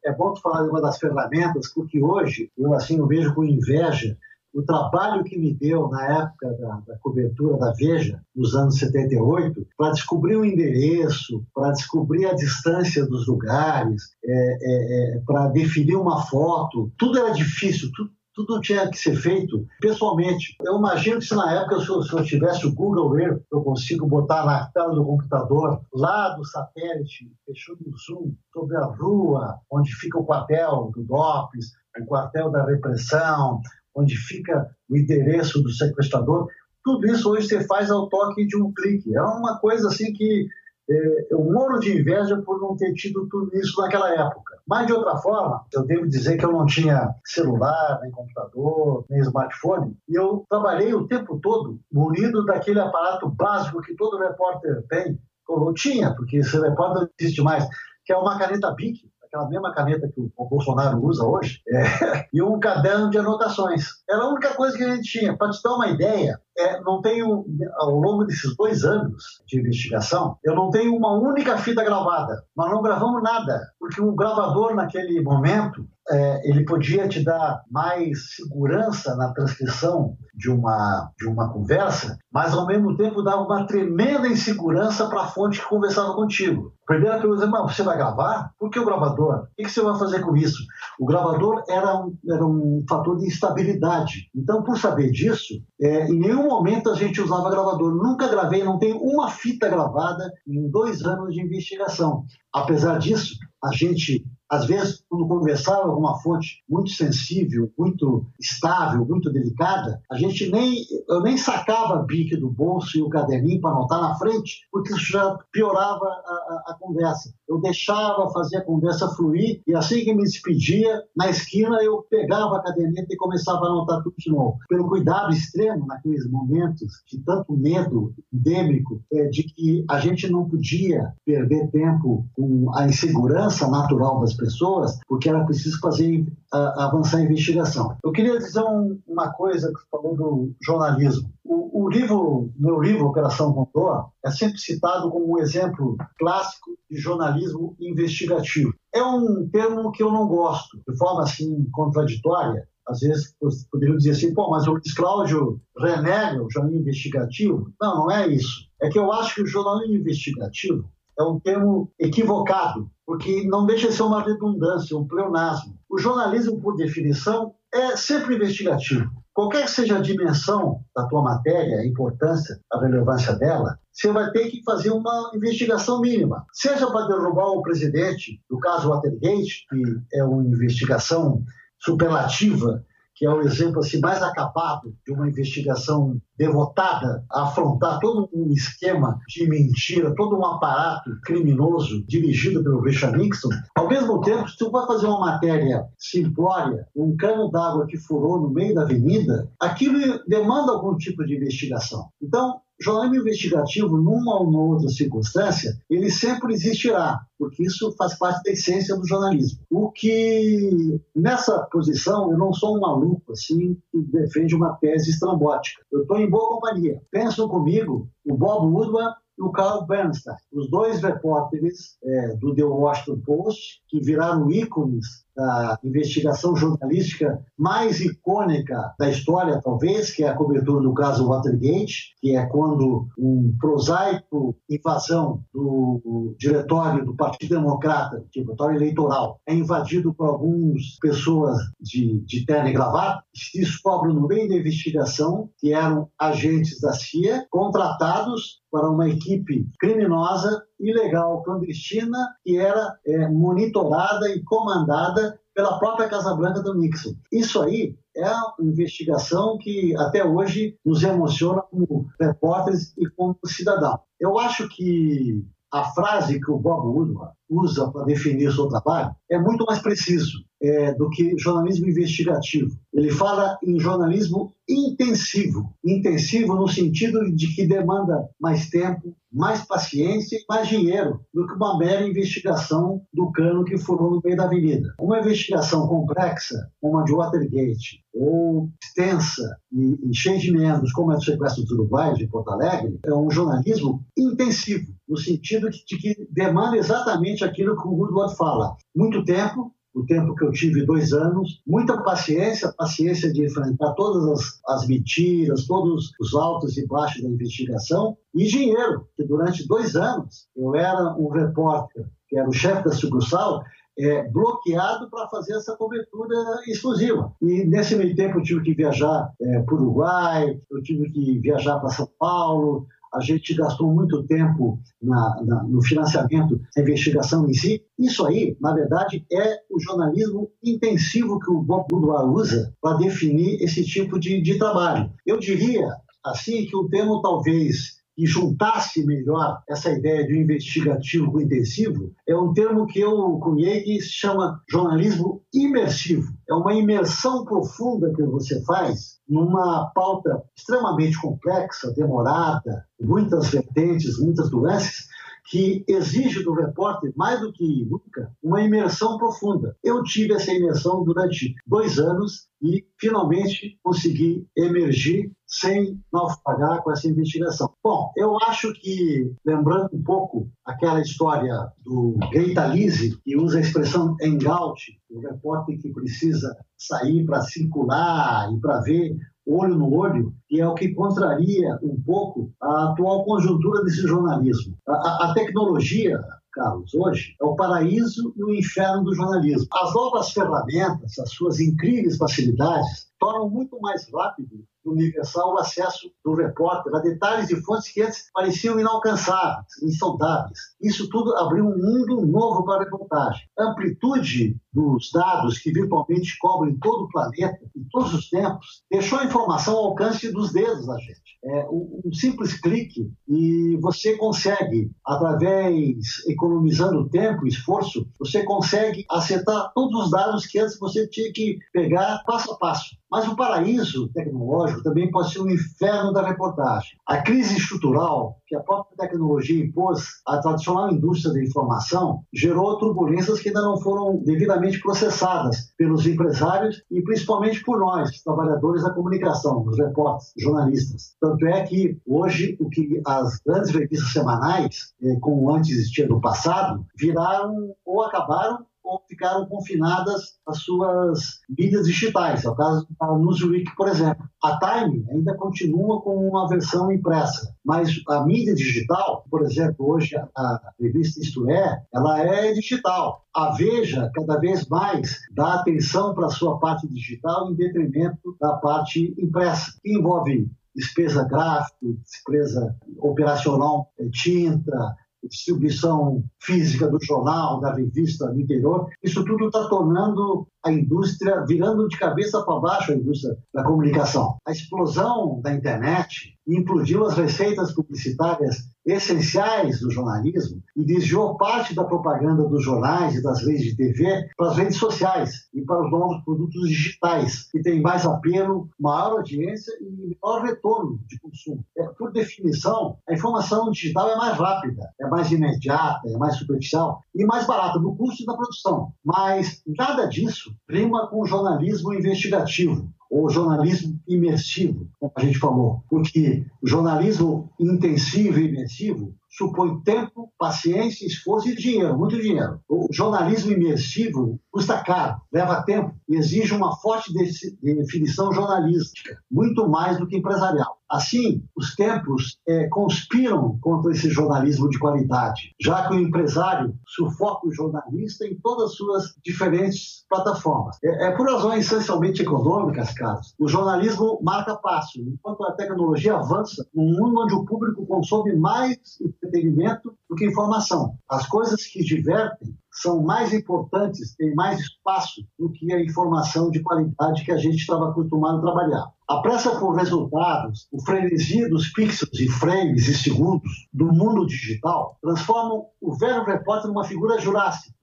é bom tu falar de uma das ferramentas, porque hoje eu assim eu vejo com inveja o trabalho que me deu na época da, da cobertura da Veja, nos anos 78, para descobrir o endereço, para descobrir a distância dos lugares, é, é, é, para definir uma foto, tudo era difícil, tudo, tudo tinha que ser feito pessoalmente. Eu imagino que se na época, se eu, se eu tivesse o Google Earth, eu consigo botar na tela do computador, lá do satélite, fechando o zoom, sobre a rua, onde fica o quartel do DOPS, o quartel da repressão, onde fica o endereço do sequestrador, tudo isso hoje você faz ao toque de um clique. É uma coisa assim que é, eu moro de inveja por não ter tido tudo isso naquela época. Mas, de outra forma, eu devo dizer que eu não tinha celular, nem computador, nem smartphone, e eu trabalhei o tempo todo munido daquele aparato básico que todo repórter tem. Eu tinha, porque esse repórter não existe mais, que é uma caneta BIC aquela mesma caneta que o Bolsonaro usa hoje, é, *laughs* e um caderno de anotações. Era a única coisa que a gente tinha. Para te dar uma ideia, é, não tenho, ao longo desses dois anos de investigação, eu não tenho uma única fita gravada. Nós não gravamos nada, porque o gravador, naquele momento, é, ele podia te dar mais segurança na transcrição de uma, de uma conversa, mas ao mesmo tempo dava uma tremenda insegurança para a fonte que conversava contigo. Primeira pergunta é: mas você vai gravar? Por que o gravador? O que você vai fazer com isso? O gravador era um, era um fator de instabilidade. Então, por saber disso, é, em nenhum momento a gente usava gravador. Nunca gravei, não tenho uma fita gravada em dois anos de investigação. Apesar disso, a gente às vezes, quando conversava com uma fonte muito sensível, muito estável, muito delicada, a gente nem, eu nem sacava a bique do bolso e o caderninho para anotar na frente, porque isso já piorava a, a, a, conversa. Eu deixava fazer a conversa fluir e assim que me despedia, na esquina eu pegava a caderneta e começava a anotar tudo de novo. Pelo cuidado extremo naqueles momentos de tanto medo endêmico, é, de que a gente não podia perder tempo com a insegurança natural das pessoas, porque era preciso fazer uh, avançar a investigação. Eu queria dizer um, uma coisa que falou do jornalismo. O, o, livro, meu livro Operação Condor, é sempre citado como um exemplo clássico de jornalismo investigativo. É um termo que eu não gosto, de forma assim contraditória. Às vezes poderiam dizer assim, pô, mas o Luiz Cláudio renega o jornalismo investigativo. Não, não é isso. É que eu acho que o jornalismo investigativo é um termo equivocado, porque não deixa de ser uma redundância, um pleonasmo. O jornalismo, por definição, é sempre investigativo. Qualquer que seja a dimensão da tua matéria, a importância, a relevância dela, você vai ter que fazer uma investigação mínima. Seja para derrubar o presidente, no caso Watergate, que é uma investigação superlativa que é o exemplo assim, mais acabado de uma investigação devotada a afrontar todo um esquema de mentira, todo um aparato criminoso dirigido pelo Richard Nixon, ao mesmo tempo, se tu vai fazer uma matéria simplória, um cano d'água que furou no meio da avenida, aquilo demanda algum tipo de investigação. Então, jornalismo investigativo, numa ou outra circunstância, ele sempre existirá, porque isso faz parte da essência do jornalismo. O que, nessa posição, eu não sou um maluco, assim, que defende uma tese estrambótica. Eu estou em boa companhia. Pensam comigo o Bob Woodward e o Carl Bernstein, os dois repórteres é, do The Washington Post, que viraram ícones da investigação jornalística mais icônica da história, talvez, que é a cobertura do caso Watergate, que é quando um prosaico invasão do diretório do Partido Democrata, diretório eleitoral, é invadido por algumas pessoas de, de terno e gravata, se descobre no meio da investigação que eram agentes da CIA contratados para uma equipe criminosa ilegal, clandestina, que era é, monitorada e comandada pela própria Casa Branca do Nixon. Isso aí é uma investigação que até hoje nos emociona como repórteres e como cidadão. Eu acho que a frase que o Bob Woodward usa para definir o seu trabalho é muito mais preciso é, do que jornalismo investigativo. Ele fala em jornalismo intensivo, intensivo no sentido de que demanda mais tempo, mais paciência e mais dinheiro do que uma mera investigação do cano que furou no meio da avenida. Uma investigação complexa, como a de Watergate, ou extensa e, e cheia de meandros, como a do sequestro dos uruguaios de Porto Alegre, é um jornalismo intensivo, no sentido de que demanda exatamente aquilo que o Woodward fala. Muito tempo, o tempo que eu tive, dois anos, muita paciência, paciência de enfrentar todas as, as mentiras, todos os altos e baixos da investigação, e dinheiro, que durante dois anos eu era um repórter, que era o chefe da sucursal, é, bloqueado para fazer essa cobertura exclusiva. E nesse meio tempo eu tive que viajar é, para o Uruguai, eu tive que viajar para São Paulo, a gente gastou muito tempo na, na, no financiamento da investigação em si. Isso aí, na verdade, é o jornalismo intensivo que o Bob Woodward usa para definir esse tipo de, de trabalho. Eu diria, assim, que o termo talvez que juntasse melhor essa ideia de um investigativo intensivo, é um termo que eu cunhei que se chama jornalismo imersivo. É uma imersão profunda que você faz numa pauta extremamente complexa, demorada, muitas vertentes, muitas doenças, que exige do repórter, mais do que nunca, uma imersão profunda. Eu tive essa imersão durante dois anos e finalmente consegui emergir sem naufragar com essa investigação. Bom, eu acho que, lembrando um pouco aquela história do Gaitalize, que usa a expressão engalte, o repórter que precisa sair para circular e para ver olho no olho, que é o que contraria um pouco a atual conjuntura desse jornalismo. A, a, a tecnologia, Carlos, hoje é o paraíso e o inferno do jornalismo. As novas ferramentas, as suas incríveis facilidades, tornam muito mais rápido universal o acesso do repórter a detalhes de fontes que antes pareciam inalcançáveis, insondáveis. Isso tudo abriu um mundo novo para a reportagem. A amplitude dos dados que virtualmente cobrem todo o planeta, em todos os tempos, deixou a informação ao alcance dos dedos da gente. É um simples clique e você consegue, através, economizando tempo e esforço, você consegue acertar todos os dados que antes você tinha que pegar passo a passo. Mas o paraíso tecnológico também pode ser um inferno da reportagem. A crise estrutural que a própria tecnologia impôs à tradicional indústria da informação gerou turbulências que ainda não foram devidamente processadas pelos empresários e principalmente por nós, trabalhadores da comunicação, os repórteres, jornalistas. Tanto é que hoje o que as grandes revistas semanais, eh, como antes existia no passado, viraram ou acabaram ou ficaram confinadas às suas mídias digitais. É o caso da Newsweek, por exemplo. A Time ainda continua com uma versão impressa, mas a mídia digital, por exemplo, hoje a revista Isto É, ela é digital. A Veja, cada vez mais, dá atenção para a sua parte digital em detrimento da parte impressa, que envolve despesa gráfica, despesa operacional, tinta, distribuição física do jornal, da revista no interior, isso tudo está tornando a indústria, virando de cabeça para baixo a indústria da comunicação. A explosão da internet implodiu as receitas publicitárias essenciais do jornalismo e desviou parte da propaganda dos jornais e das redes de TV para as redes sociais e para os novos produtos digitais, que têm mais apelo, maior audiência e maior retorno de consumo. É, por definição, a informação digital é mais rápida, é mais imediata, é mais superficial e mais barata no custo da produção. Mas nada disso rima com jornalismo investigativo, ou jornalismo imersivo, como a gente falou, porque o jornalismo intensivo e imersivo supõe tempo, paciência, esforço e dinheiro, muito dinheiro. O jornalismo imersivo custa caro, leva tempo e exige uma forte definição jornalística, muito mais do que empresarial. Assim, os tempos é, conspiram contra esse jornalismo de qualidade, já que o empresário sufoca o jornalista em todas as suas diferentes plataformas. É, é por razões essencialmente econômicas, Carlos. O jornalismo marca passo, enquanto a tecnologia avança num mundo onde o público consome mais entretenimento do que informação. As coisas que divertem são mais importantes, têm mais espaço do que a informação de qualidade que a gente estava acostumado a trabalhar. A pressa por resultados, o frenesi dos pixels e frames e segundos do mundo digital transformam o velho repórter numa figura jurássica.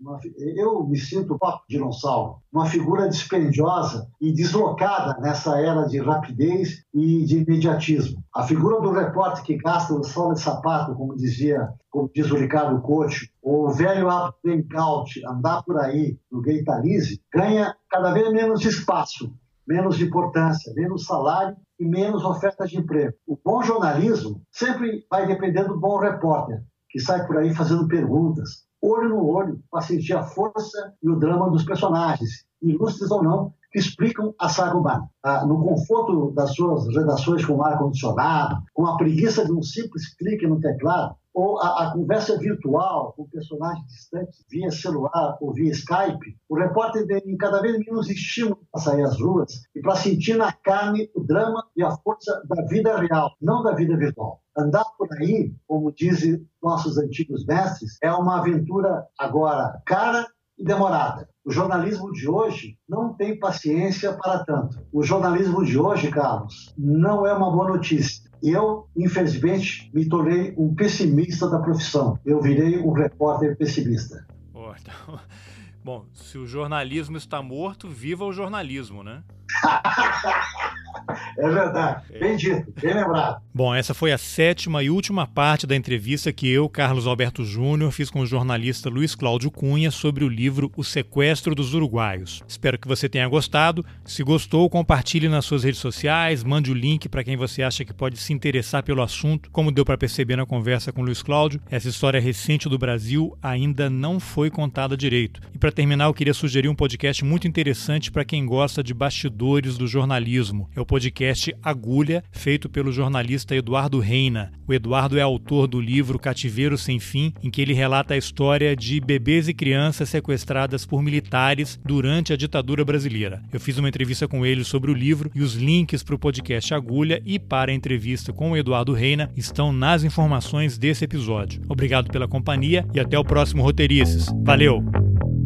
eu me sinto papo dinossauro, uma figura dispendiosa e deslocada nessa era de rapidez e de imediatismo. A figura do repórter que gasta o sol de sapato, como dizia, como diz o Ricardo Couto, ou o velho out, andar por aí no Gaitalize, ganha cada vez menos espaço menos importância, menos salário e menos oferta de emprego. O bom jornalismo sempre vai depender do bom repórter, que sai por aí fazendo perguntas, olho no olho, para sentir a força e o drama dos personagens, ilustres ou não, que explicam a saga humana. Ah, no conforto das suas redações com ar-condicionado, com a preguiça de um simples clique no teclado, ou a, a, conversa virtual com personagens distantes via celular ou via Skype, o repórter tem cada vez menos estímulo para sair às ruas e para sentir na carne o drama e a força da vida real, não da vida virtual. Andar por aí, como dizem nossos antigos mestres, é uma aventura agora cara e demorada. O jornalismo de hoje não tem paciência para tanto. O jornalismo de hoje, Carlos, não é uma boa notícia. Eu, infelizmente, me tornei um pessimista da profissão. Eu virei um repórter pessimista. Oh, então... *laughs* Bom, se o jornalismo está morto, viva o jornalismo, né? *laughs* É verdade. Bem dito, bem lembrado. Bom, essa foi a sétima e última parte da entrevista que eu, Carlos Alberto Júnior, fiz com o jornalista Luiz Cláudio Cunha sobre o livro O Sequestro dos Uruguaios. Espero que você tenha gostado. Se gostou, compartilhe nas suas redes sociais, mande o link para quem você acha que pode se interessar pelo assunto. Como deu para perceber na conversa com o Luiz Cláudio, essa história recente do Brasil ainda não foi contada direito. E para terminar, eu queria sugerir um podcast muito interessante para quem gosta de bastidores do jornalismo. É o podcast Agulha, feito pelo jornalista Eduardo Reina. O Eduardo é autor do livro Cativeiro Sem Fim, em que ele relata a história de bebês e crianças sequestradas por militares durante a ditadura brasileira. Eu fiz uma entrevista com ele sobre o livro e os links para o podcast Agulha e para a entrevista com o Eduardo Reina estão nas informações desse episódio. Obrigado pela companhia e até o próximo Roteirices. Valeu!